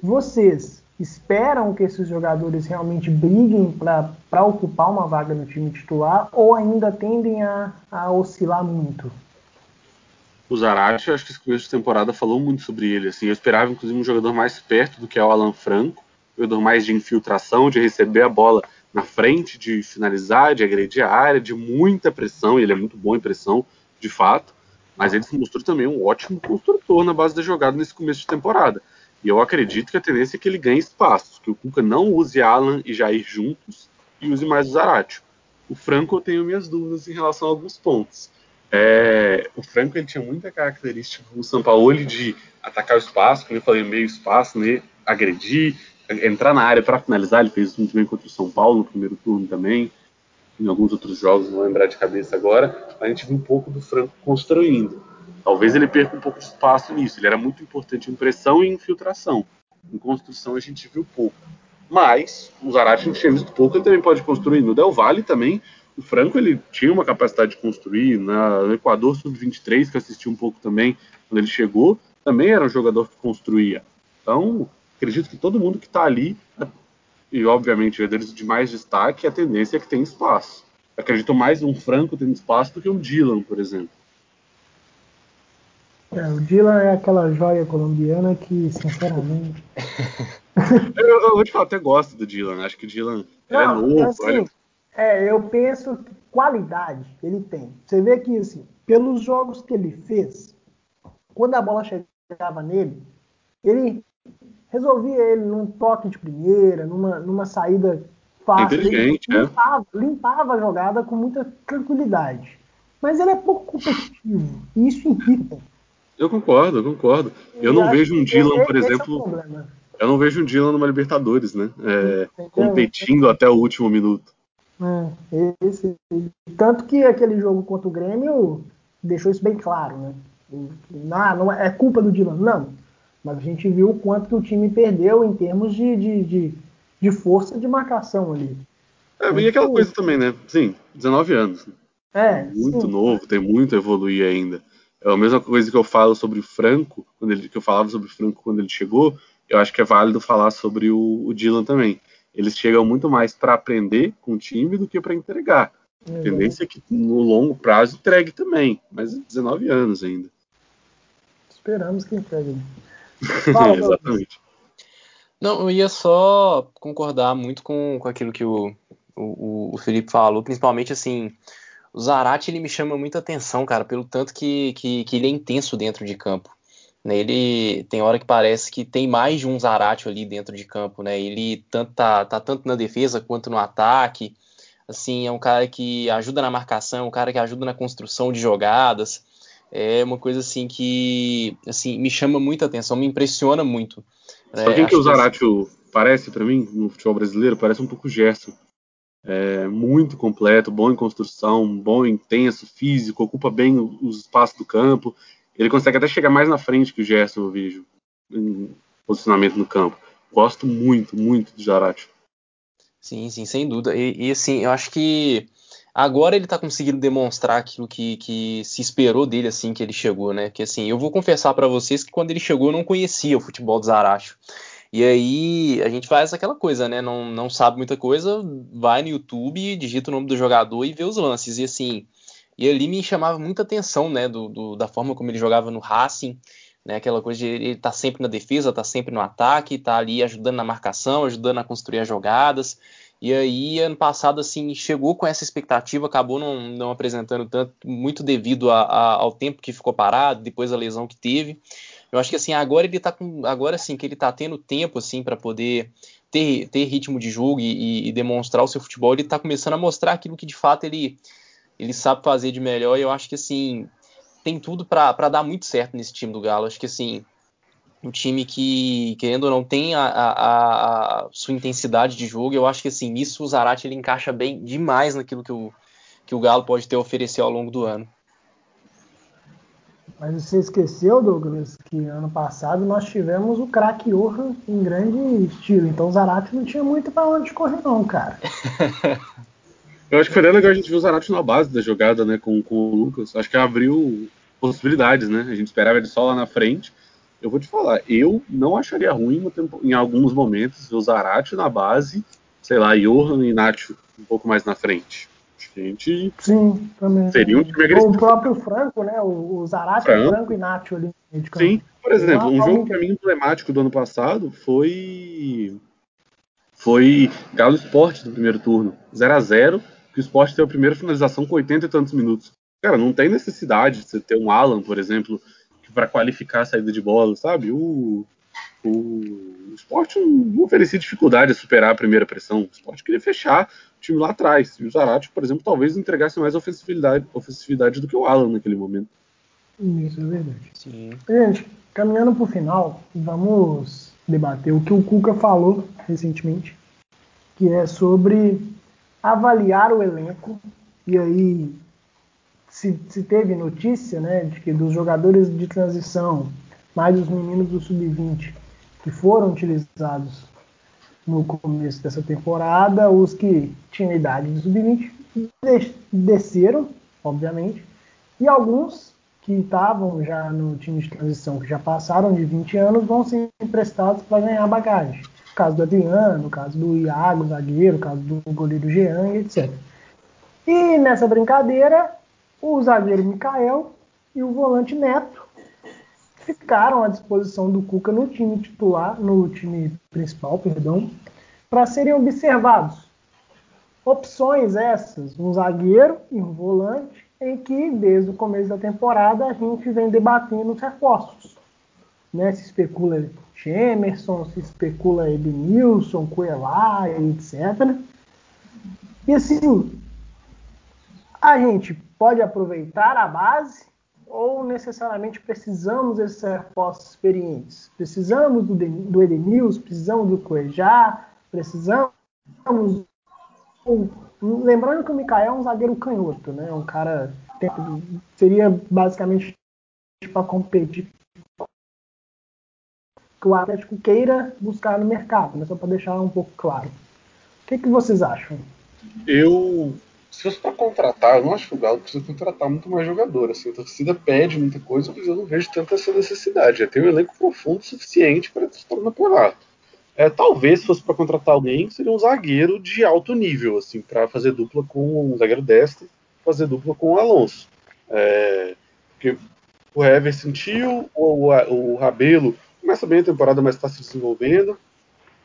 Vocês esperam que esses jogadores realmente briguem para ocupar uma vaga no time titular ou ainda tendem a, a oscilar muito? O Zarate, acho que esse começo de temporada falou muito sobre ele. Assim, eu esperava, inclusive, um jogador mais perto do que é o Alan Franco, um jogador mais de infiltração, de receber a bola na frente, de finalizar, de agredir a área, de muita pressão. E ele é muito bom em pressão, de fato. Mas ele se mostrou também um ótimo construtor na base da jogada nesse começo de temporada. E eu acredito que a tendência é que ele ganhe espaço, que o Cuca não use Alan e Jair juntos e use mais o Zarate. O Franco eu tenho minhas dúvidas em relação a alguns pontos. É, o Franco ele tinha muita característica do Sampaoli de atacar o espaço, como eu falei, meio espaço, né, agredir, entrar na área para finalizar. Ele fez muito bem contra o São Paulo no primeiro turno também, em alguns outros jogos, não vou lembrar de cabeça agora. A gente viu um pouco do Franco construindo. Talvez ele perca um pouco de espaço nisso. Ele era muito importante em pressão e infiltração. Em construção a gente viu pouco. Mas o Zarate a gente tinha visto pouco, ele também pode construir. No Del Valle também o Franco ele tinha uma capacidade de construir. Na, no Equador Sub-23, que assisti um pouco também, quando ele chegou, também era um jogador que construía. Então, acredito que todo mundo que está ali, e obviamente jogadores de mais destaque, a tendência é que tem espaço. Acredito mais um Franco tendo espaço do que um Dylan, por exemplo. É, o Dylan é aquela joia colombiana que, sinceramente. (laughs) eu, eu, vou te falar, até gosto do Dylan. Acho que o Dylan Não, é novo. Assim, olha... É, eu penso que qualidade ele tem. Você vê que, assim, pelos jogos que ele fez, quando a bola chegava nele, ele resolvia ele num toque de primeira, numa, numa saída fácil. Inteligente, ele limpava, é. limpava a jogada com muita tranquilidade. Mas ele é pouco competitivo. E isso irrita. Eu concordo, eu concordo. Eu não vejo um Dylan, por exemplo. É eu não vejo um Dylan numa Libertadores, né? É, competindo até o último minuto. É, esse, tanto que aquele jogo contra o Grêmio deixou isso bem claro, né? Não, não é culpa do Dylan, não. Mas a gente viu o quanto que o time perdeu em termos de, de, de, de força de marcação ali. É, e aquela coisa também, né? Sim, 19 anos. É. Muito sim. novo, tem muito a evoluir ainda. É a mesma coisa que eu falo sobre o Franco, quando ele, que eu falava sobre o Franco quando ele chegou, eu acho que é válido falar sobre o, o Dylan também eles chegam muito mais para aprender com o time do que para entregar. A tendência é que no longo prazo entregue também, mas 19 anos ainda. Esperamos que entregue. Fala, (laughs) Exatamente. Não, eu ia só concordar muito com, com aquilo que o, o, o Felipe falou, principalmente assim, o Zarate ele me chama muita atenção, cara, pelo tanto que, que, que ele é intenso dentro de campo. Né? Ele tem hora que parece que tem mais de um Zaratio ali dentro de campo, né? Ele tanto tá, tá tanto na defesa quanto no ataque. Assim, é um cara que ajuda na marcação, um cara que ajuda na construção de jogadas. É uma coisa assim que assim me chama muita atenção, me impressiona muito. Né? Sabe quem que o Zaratio parece para mim no futebol brasileiro? Parece um pouco o Gerson. É muito completo, bom em construção, bom, intenso, físico, ocupa bem os espaços do campo. Ele consegue até chegar mais na frente que o Gerson, eu vejo, em posicionamento no campo. Gosto muito, muito do Jarate. Sim, sim, sem dúvida. E, e, assim, eu acho que agora ele está conseguindo demonstrar aquilo que, que, se esperou dele assim que ele chegou, né? Que assim, eu vou confessar para vocês que quando ele chegou eu não conhecia o futebol do Zaracho. E aí a gente faz aquela coisa, né? Não, não sabe muita coisa, vai no YouTube, digita o nome do jogador e vê os lances. E assim, e ali me chamava muita atenção, né? Do, do da forma como ele jogava no Racing, né? Aquela coisa de ele tá sempre na defesa, tá sempre no ataque, tá ali ajudando na marcação, ajudando a construir as jogadas. E aí, ano passado, assim, chegou com essa expectativa, acabou não, não apresentando tanto, muito devido a, a, ao tempo que ficou parado, depois da lesão que teve. Eu acho que assim, agora ele tá com. Agora sim, que ele tá tendo tempo, assim, para poder ter, ter ritmo de jogo e, e, demonstrar o seu futebol, ele tá começando a mostrar aquilo que de fato ele, ele sabe fazer de melhor. E eu acho que assim, tem tudo para dar muito certo nesse time do Galo. Acho que assim, um time que, querendo ou não, tem a, a, a, sua intensidade de jogo. Eu acho que assim, nisso o Zarate ele encaixa bem demais naquilo que o, que o Galo pode ter a oferecer ao longo do ano. Mas você esqueceu, Douglas, que ano passado nós tivemos o craque Johan em grande estilo. Então o Zarate não tinha muito para onde correr, não, cara. (laughs) Eu acho que foi legal a gente ver o Zarate na base da jogada, né, com, com o Lucas. Acho que abriu possibilidades, né? A gente esperava ele só lá na frente eu vou te falar, eu não acharia ruim em alguns momentos ver o Zarate na base, sei lá, Johan e Nacho um pouco mais na frente. Acho que a gente. Sim, também. Seria um time agressivo. O próprio Franco, né? O, o Zarate, Franco. Franco e Nacho ali. Sim, por exemplo, um jogo para mim emblemático do ano passado foi. Foi Galo Esporte no primeiro turno. 0 a 0 que o Esporte teve a primeira finalização com 80 e tantos minutos. Cara, não tem necessidade de você ter um Alan, por exemplo, para qualificar a saída de bola, sabe? O, o, o esporte não oferecia dificuldade a superar a primeira pressão. O esporte queria fechar o time lá atrás. E o Zarate, por exemplo, talvez entregasse mais ofensividade, ofensividade do que o Alan naquele momento. Isso é verdade. Sim. Gente, caminhando para o final, vamos debater o que o Cuca falou recentemente, que é sobre avaliar o elenco e aí se, se teve notícia né, de que dos jogadores de transição, mais os meninos do sub-20 que foram utilizados no começo dessa temporada, os que tinham idade de sub-20 desceram, obviamente, e alguns que estavam já no time de transição, que já passaram de 20 anos, vão ser emprestados para ganhar bagagem. O caso do Adriano, o caso do Iago, zagueiro, o caso do goleiro Jean, etc. E nessa brincadeira, o zagueiro Mikael e o volante Neto ficaram à disposição do Cuca no time titular, no time principal, perdão, para serem observados. Opções essas, um zagueiro e um volante, em que desde o começo da temporada a gente vem debatendo os reforços. Né? Se especula Emerson, se especula Edenilson, Coelá, etc. E assim, a gente pode aproveitar a base ou necessariamente precisamos desses reforços experientes? Precisamos do, do Edenilson, precisamos do Cuejá, precisamos. Lembrando que o Mikael é um zagueiro canhoto, né? Um cara. Seria basicamente para competir que o Atlético queira buscar no mercado, né? só para deixar um pouco claro. O que, que vocês acham? Eu se fosse para contratar, eu não acho que o Galo precisa contratar muito mais jogador. Assim, a torcida pede muita coisa, mas eu não vejo tanta essa necessidade. Já tem um elenco profundo suficiente para disputar o campeonato. É, talvez se fosse para contratar alguém, seria um zagueiro de alto nível, assim, para fazer dupla com um zagueiro destro, fazer dupla com o Alonso. É, porque o Hever sentiu, o, o, o Rabelo começa bem a temporada, mas está se desenvolvendo.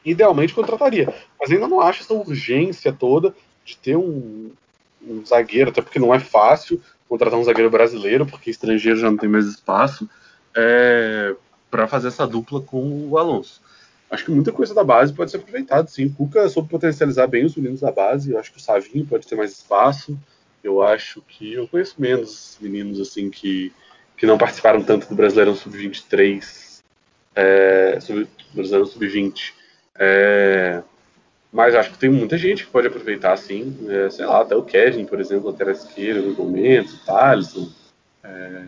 Idealmente contrataria, mas ainda não acho essa urgência toda de ter um, um zagueiro, até porque não é fácil contratar um zagueiro brasileiro, porque estrangeiro já não tem mais espaço, é, para fazer essa dupla com o Alonso. Acho que muita coisa da base pode ser aproveitada, sim. O Cuca soube potencializar bem os meninos da base, eu acho que o Savinho pode ter mais espaço, eu acho que eu conheço menos meninos assim que, que não participaram tanto do Brasileirão Sub-23, é, sub, Brasileirão Sub-20. É, mas acho que tem muita gente que pode aproveitar, sim. É, sei lá, até o Kevin, por exemplo, lateral esquerdo no momento, o Thaleson. É,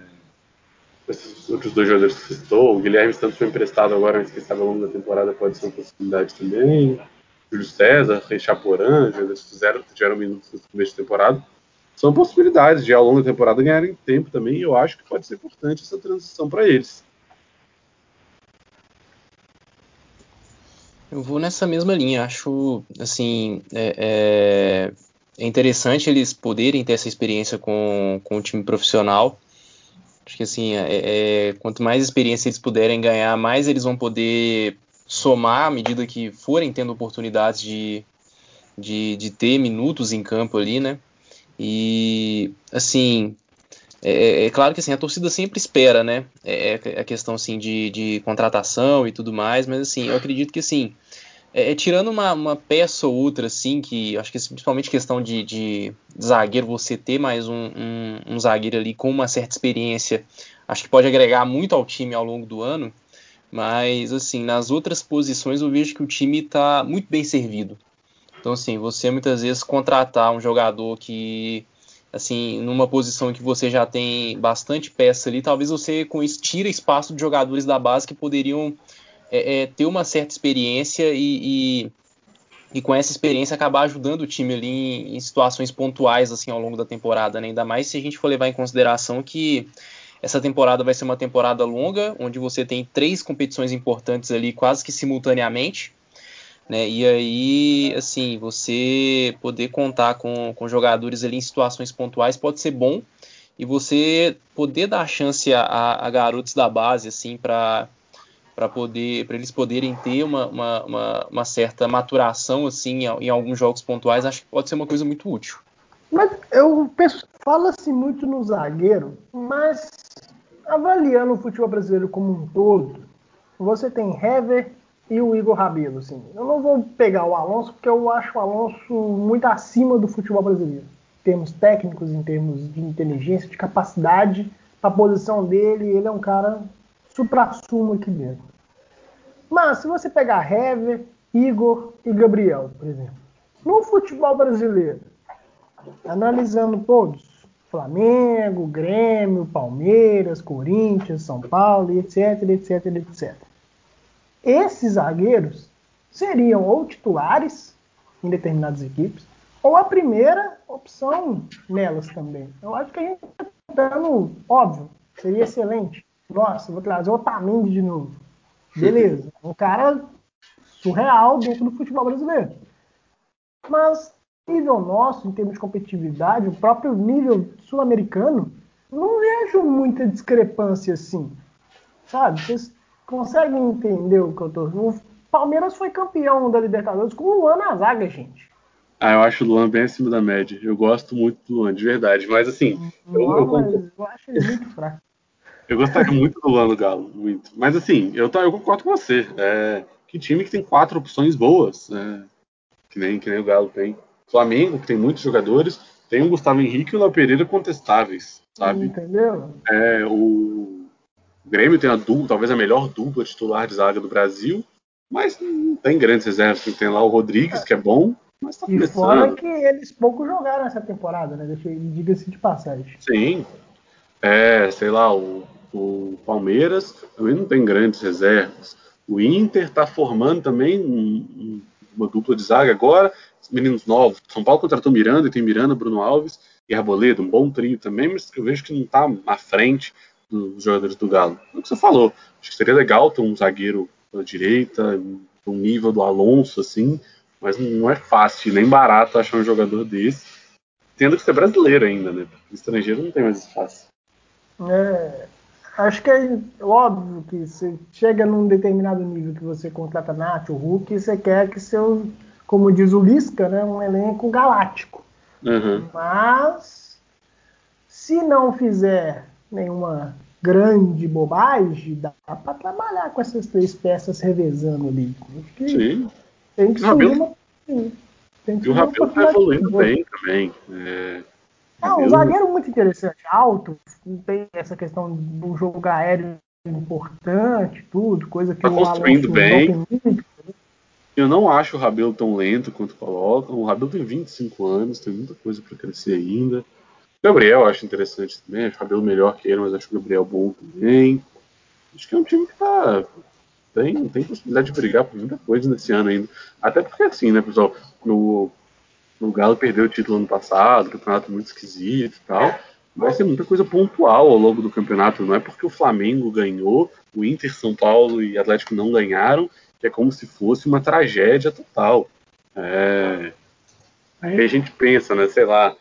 esses outros dois jogadores que citou. O Guilherme Santos foi emprestado agora, mas que estava ao longo da temporada pode ser uma possibilidade também. Júlio César, Rei Chaporã, jogadores que fizeram, tiveram minutos no começo de temporada. São possibilidades de, ao longo da temporada, ganharem tempo também. E eu acho que pode ser importante essa transição para eles. Eu vou nessa mesma linha. Acho, assim, é, é, é interessante eles poderem ter essa experiência com, com o time profissional. Acho que, assim, é, é, quanto mais experiência eles puderem ganhar, mais eles vão poder somar à medida que forem tendo oportunidades de, de, de ter minutos em campo ali, né? E, assim, é, é, é, claro que assim, a torcida sempre espera, né? É, é a questão assim, de, de, contratação e tudo mais, mas assim, eu acredito que assim, é, é, tirando uma, uma, peça ou outra, assim, que acho que principalmente questão de, de zagueiro, você ter mais um, um, um, zagueiro ali com uma certa experiência, acho que pode agregar muito ao time ao longo do ano. Mas assim, nas outras posições eu vejo que o time está muito bem servido. Então, assim, você muitas vezes contratar um jogador que, assim, numa posição que você já tem bastante peça ali, talvez você com isso tira espaço de jogadores da base que poderiam é, é, ter uma certa experiência e, e, e, com essa experiência acabar ajudando o time ali em, em, situações pontuais, assim, ao longo da temporada, né? Ainda mais se a gente for levar em consideração que essa temporada vai ser uma temporada longa, onde você tem três competições importantes ali quase que simultaneamente. Né? E aí, assim, você poder contar com, com jogadores ali em situações pontuais pode ser bom e você poder dar chance a, a garotos da base, assim, para para poder para eles poderem ter uma, uma, uma, uma, certa maturação assim em, alguns jogos pontuais acho que pode ser uma coisa muito útil mas eu penso fala-se muito no zagueiro mas avaliando o futebol brasileiro como um todo você tem Hever e o Igor Rabelo. Assim. Eu não vou pegar o Alonso, porque eu acho o Alonso muito acima do futebol brasileiro. Em termos técnicos, em termos de inteligência, de capacidade, a posição dele, ele é um cara supra-sumo aqui dentro. Mas se você pegar Hever, Igor e Gabriel, por exemplo, no futebol brasileiro, analisando todos, Flamengo, Grêmio, Palmeiras, Corinthians, São Paulo, etc, etc, etc esses zagueiros seriam ou titulares em determinadas equipes, ou a primeira opção nelas também. Eu acho que a gente está dando, óbvio, seria excelente. Nossa, vou trazer o Otamendi de novo. Beleza, um cara surreal dentro do futebol brasileiro. Mas, nível nosso, em termos de competitividade, o próprio nível sul-americano, não vejo muita discrepância assim. Sabe? Vocês conseguem entender o que eu tô. O Palmeiras foi campeão da Libertadores com o Luan na zaga, gente. Ah, eu acho o Luan bem acima da média. Eu gosto muito do Luan, de verdade. Mas assim. Não, eu, eu, mas eu acho ele muito fraco. (laughs) eu gostaria muito do Luan no Galo, muito. Mas assim, eu, eu concordo com você. É, que time que tem quatro opções boas, né? que, nem, que nem o Galo tem. Flamengo, que tem muitos jogadores, tem o Gustavo Henrique e o Léo Pereira contestáveis, sabe? Entendeu? É, o o Grêmio tem a dupla, talvez a melhor dupla titular de zaga do Brasil, mas não tem grandes reservas. Tem lá o Rodrigues, que é bom, mas tá começando. E fora que eles pouco jogaram essa temporada, né? Diga-se de passagem. Sim. É, sei lá, o, o Palmeiras também não tem grandes reservas. O Inter tá formando também um, uma dupla de zaga agora, meninos novos. São Paulo contratou Miranda, e tem Miranda, Bruno Alves e Arboleda, um bom trio também, mas eu vejo que não tá à frente dos jogadores do Galo. É o que você falou. Acho que seria legal ter um zagueiro pela direita, um nível do Alonso, assim, mas não é fácil nem barato achar um jogador desse, tendo que ser brasileiro ainda, né? Estrangeiro não tem mais espaço. É, acho que é óbvio que você chega num determinado nível que você contrata Nath, o Hulk, e você quer que seu, como diz o Lisca, né, um elenco galáctico. Uhum. Mas se não fizer nenhuma grande bobagem, dá para trabalhar com essas três peças revezando ali. Sim. Tem que o Rabelo, tem que e o Rabelo está evoluindo bem também. É, é um zagueiro muito interessante, alto, tem essa questão do jogo aéreo importante, tudo, coisa que tá o construindo Alonso bem. Muito. Eu não acho o Rabelo tão lento quanto colocam. O Rabelo tem 25 anos, tem muita coisa para crescer ainda. Gabriel acho interessante também, acho o cabelo melhor que ele, mas acho o Gabriel bom também. Acho que é um time que tá. Tem, tem possibilidade de brigar por muita coisa nesse ano ainda. Até porque assim, né, pessoal, no, no Galo perdeu o título ano passado, campeonato muito esquisito e tal. Vai ser muita coisa pontual ao longo do campeonato. Não é porque o Flamengo ganhou, o Inter, São Paulo e Atlético não ganharam, que é como se fosse uma tragédia total. É... Aí a gente pensa, né, sei lá,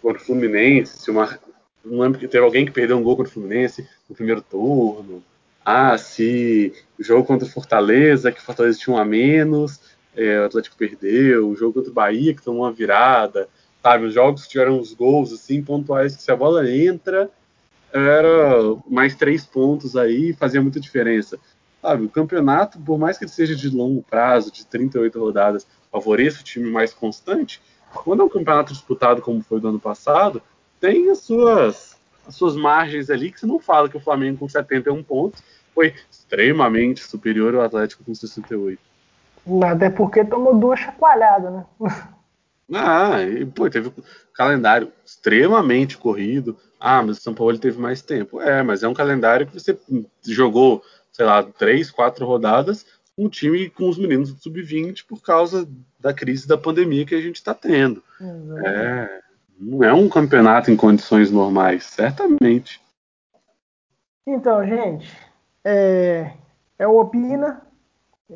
contra o Fluminense, se uma. Não lembro que teve alguém que perdeu um gol contra o Fluminense no primeiro turno. Ah, se o jogo contra o Fortaleza, que o Fortaleza tinha um a menos, é, o Atlético perdeu, o jogo contra o Bahia, que tomou uma virada, sabe? Os jogos que tiveram os gols, assim, pontuais, que se a bola entra, era mais três pontos aí, fazia muita diferença. Sabe, o campeonato, por mais que ele seja de longo prazo, de 38 rodadas, favoreça o time mais constante, quando é um campeonato disputado como foi do ano passado, tem as suas, as suas margens ali que você não fala que o Flamengo com 71 pontos foi extremamente superior ao Atlético com 68. Até porque tomou duas chacoalhadas, né? Ah, e, pô, teve um calendário extremamente corrido. Ah, mas o São Paulo teve mais tempo. É, mas é um calendário que você jogou, sei lá, três, quatro rodadas um time com os meninos do sub-20 por causa da crise da pandemia que a gente está tendo. É, não é um campeonato em condições normais, certamente. Então, gente, é, é o Opina.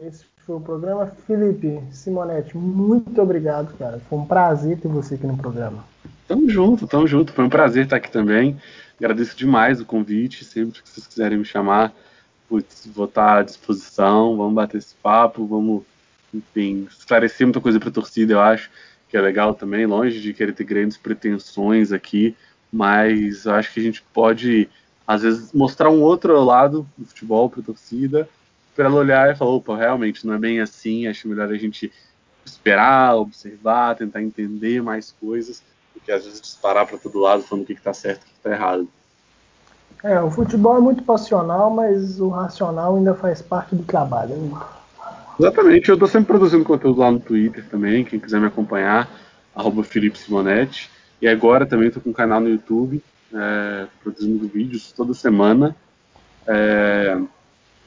Esse foi o programa. Felipe Simonetti, muito obrigado, cara. Foi um prazer ter você aqui no programa. Tamo junto, tamo junto. Foi um prazer estar aqui também. Agradeço demais o convite. Sempre que vocês quiserem me chamar, putz, vou estar à disposição. Vamos bater esse papo, vamos, enfim, esclarecer muita coisa para a torcida, eu acho que é legal também, longe de querer ter grandes pretensões aqui, mas acho que a gente pode, às vezes, mostrar um outro lado do futebol para a torcida, para ela olhar e falar, opa, realmente não é bem assim, acho melhor a gente esperar, observar, tentar entender mais coisas, do que às vezes disparar para todo lado falando o que está certo e o que está errado. É, o futebol é muito passional, mas o racional ainda faz parte do trabalho. Né? Exatamente, eu estou sempre produzindo conteúdo lá no Twitter também, quem quiser me acompanhar, arroba Felipe Simonetti. E agora também estou com um canal no YouTube, é, produzindo vídeos toda semana. É,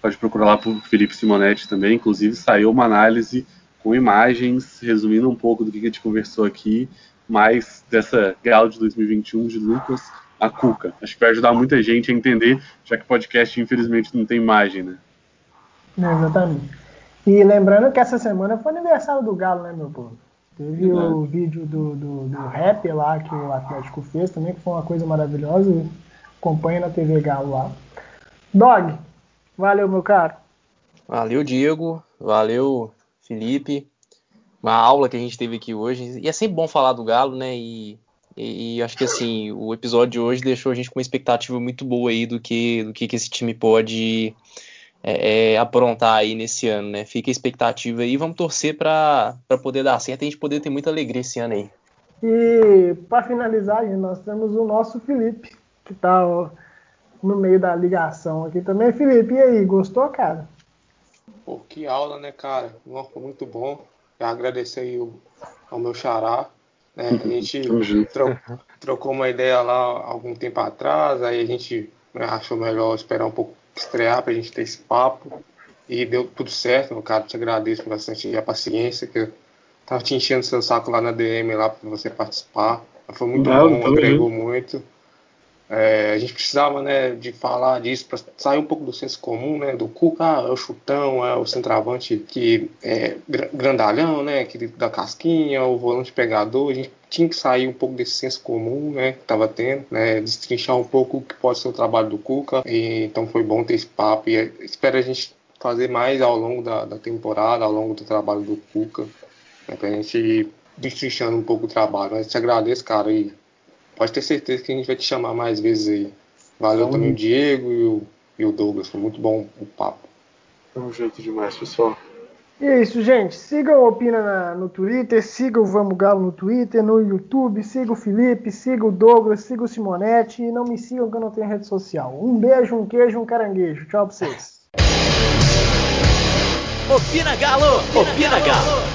pode procurar lá por Felipe Simonetti também, inclusive saiu uma análise com imagens, resumindo um pouco do que a gente conversou aqui, mais dessa Galo de 2021 de Lucas a Cuca. Acho que vai ajudar muita gente a entender, já que podcast infelizmente não tem imagem, né? exatamente. E lembrando que essa semana foi aniversário do Galo, né, meu povo? Teve o vídeo do, do, do rap lá que o Atlético fez também, que foi uma coisa maravilhosa. Acompanha na TV Galo lá. Dog, valeu, meu caro. Valeu, Diego. Valeu, Felipe. Uma aula que a gente teve aqui hoje. E é sempre bom falar do Galo, né? E, e, e acho que assim, o episódio de hoje deixou a gente com uma expectativa muito boa aí do que, do que, que esse time pode é, é, aprontar aí nesse ano, né? Fica a expectativa aí, vamos torcer para poder dar certo e a gente poder ter muita alegria esse ano aí. E para finalizar, nós temos o nosso Felipe, que está no meio da ligação aqui também. Felipe, e aí, gostou, cara? Pô, que aula, né, cara? Foi muito bom. Já agradecer aí ao meu xará. Né? A gente trocou, trocou uma ideia lá algum tempo atrás, aí a gente né, achou melhor esperar um pouco estrear para a gente ter esse papo. E deu tudo certo, meu cara. Te agradeço bastante a paciência, que eu tava te enchendo seu saco lá na DM lá para você participar. Foi muito Não, bom, agregou muito. É, a gente precisava né, de falar disso para sair um pouco do senso comum, né, do Cuca, ah, é o chutão, é o centroavante que é grandalhão, né, que da casquinha, o volante pegador. A gente tinha que sair um pouco desse senso comum né, que estava tendo, né, destrinchar um pouco o que pode ser o trabalho do Cuca. E, então foi bom ter esse papo e espero a gente fazer mais ao longo da, da temporada, ao longo do trabalho do Cuca, né, para a gente destrinchando um pouco o trabalho. Mas te agradeço, cara, e pode ter certeza que a gente vai te chamar mais vezes aí. Valeu Tamo também o Diego e o, e o Douglas, foi muito bom o papo. Tamo junto demais, pessoal. E é isso, gente. Sigam o Opina na, no Twitter, sigam o Vamos Galo no Twitter, no YouTube, siga o Felipe, siga o Douglas, siga o Simonetti e não me sigam que eu não tenho rede social. Um beijo, um queijo, um caranguejo. Tchau pra vocês. Opina Galo! Opina Galo!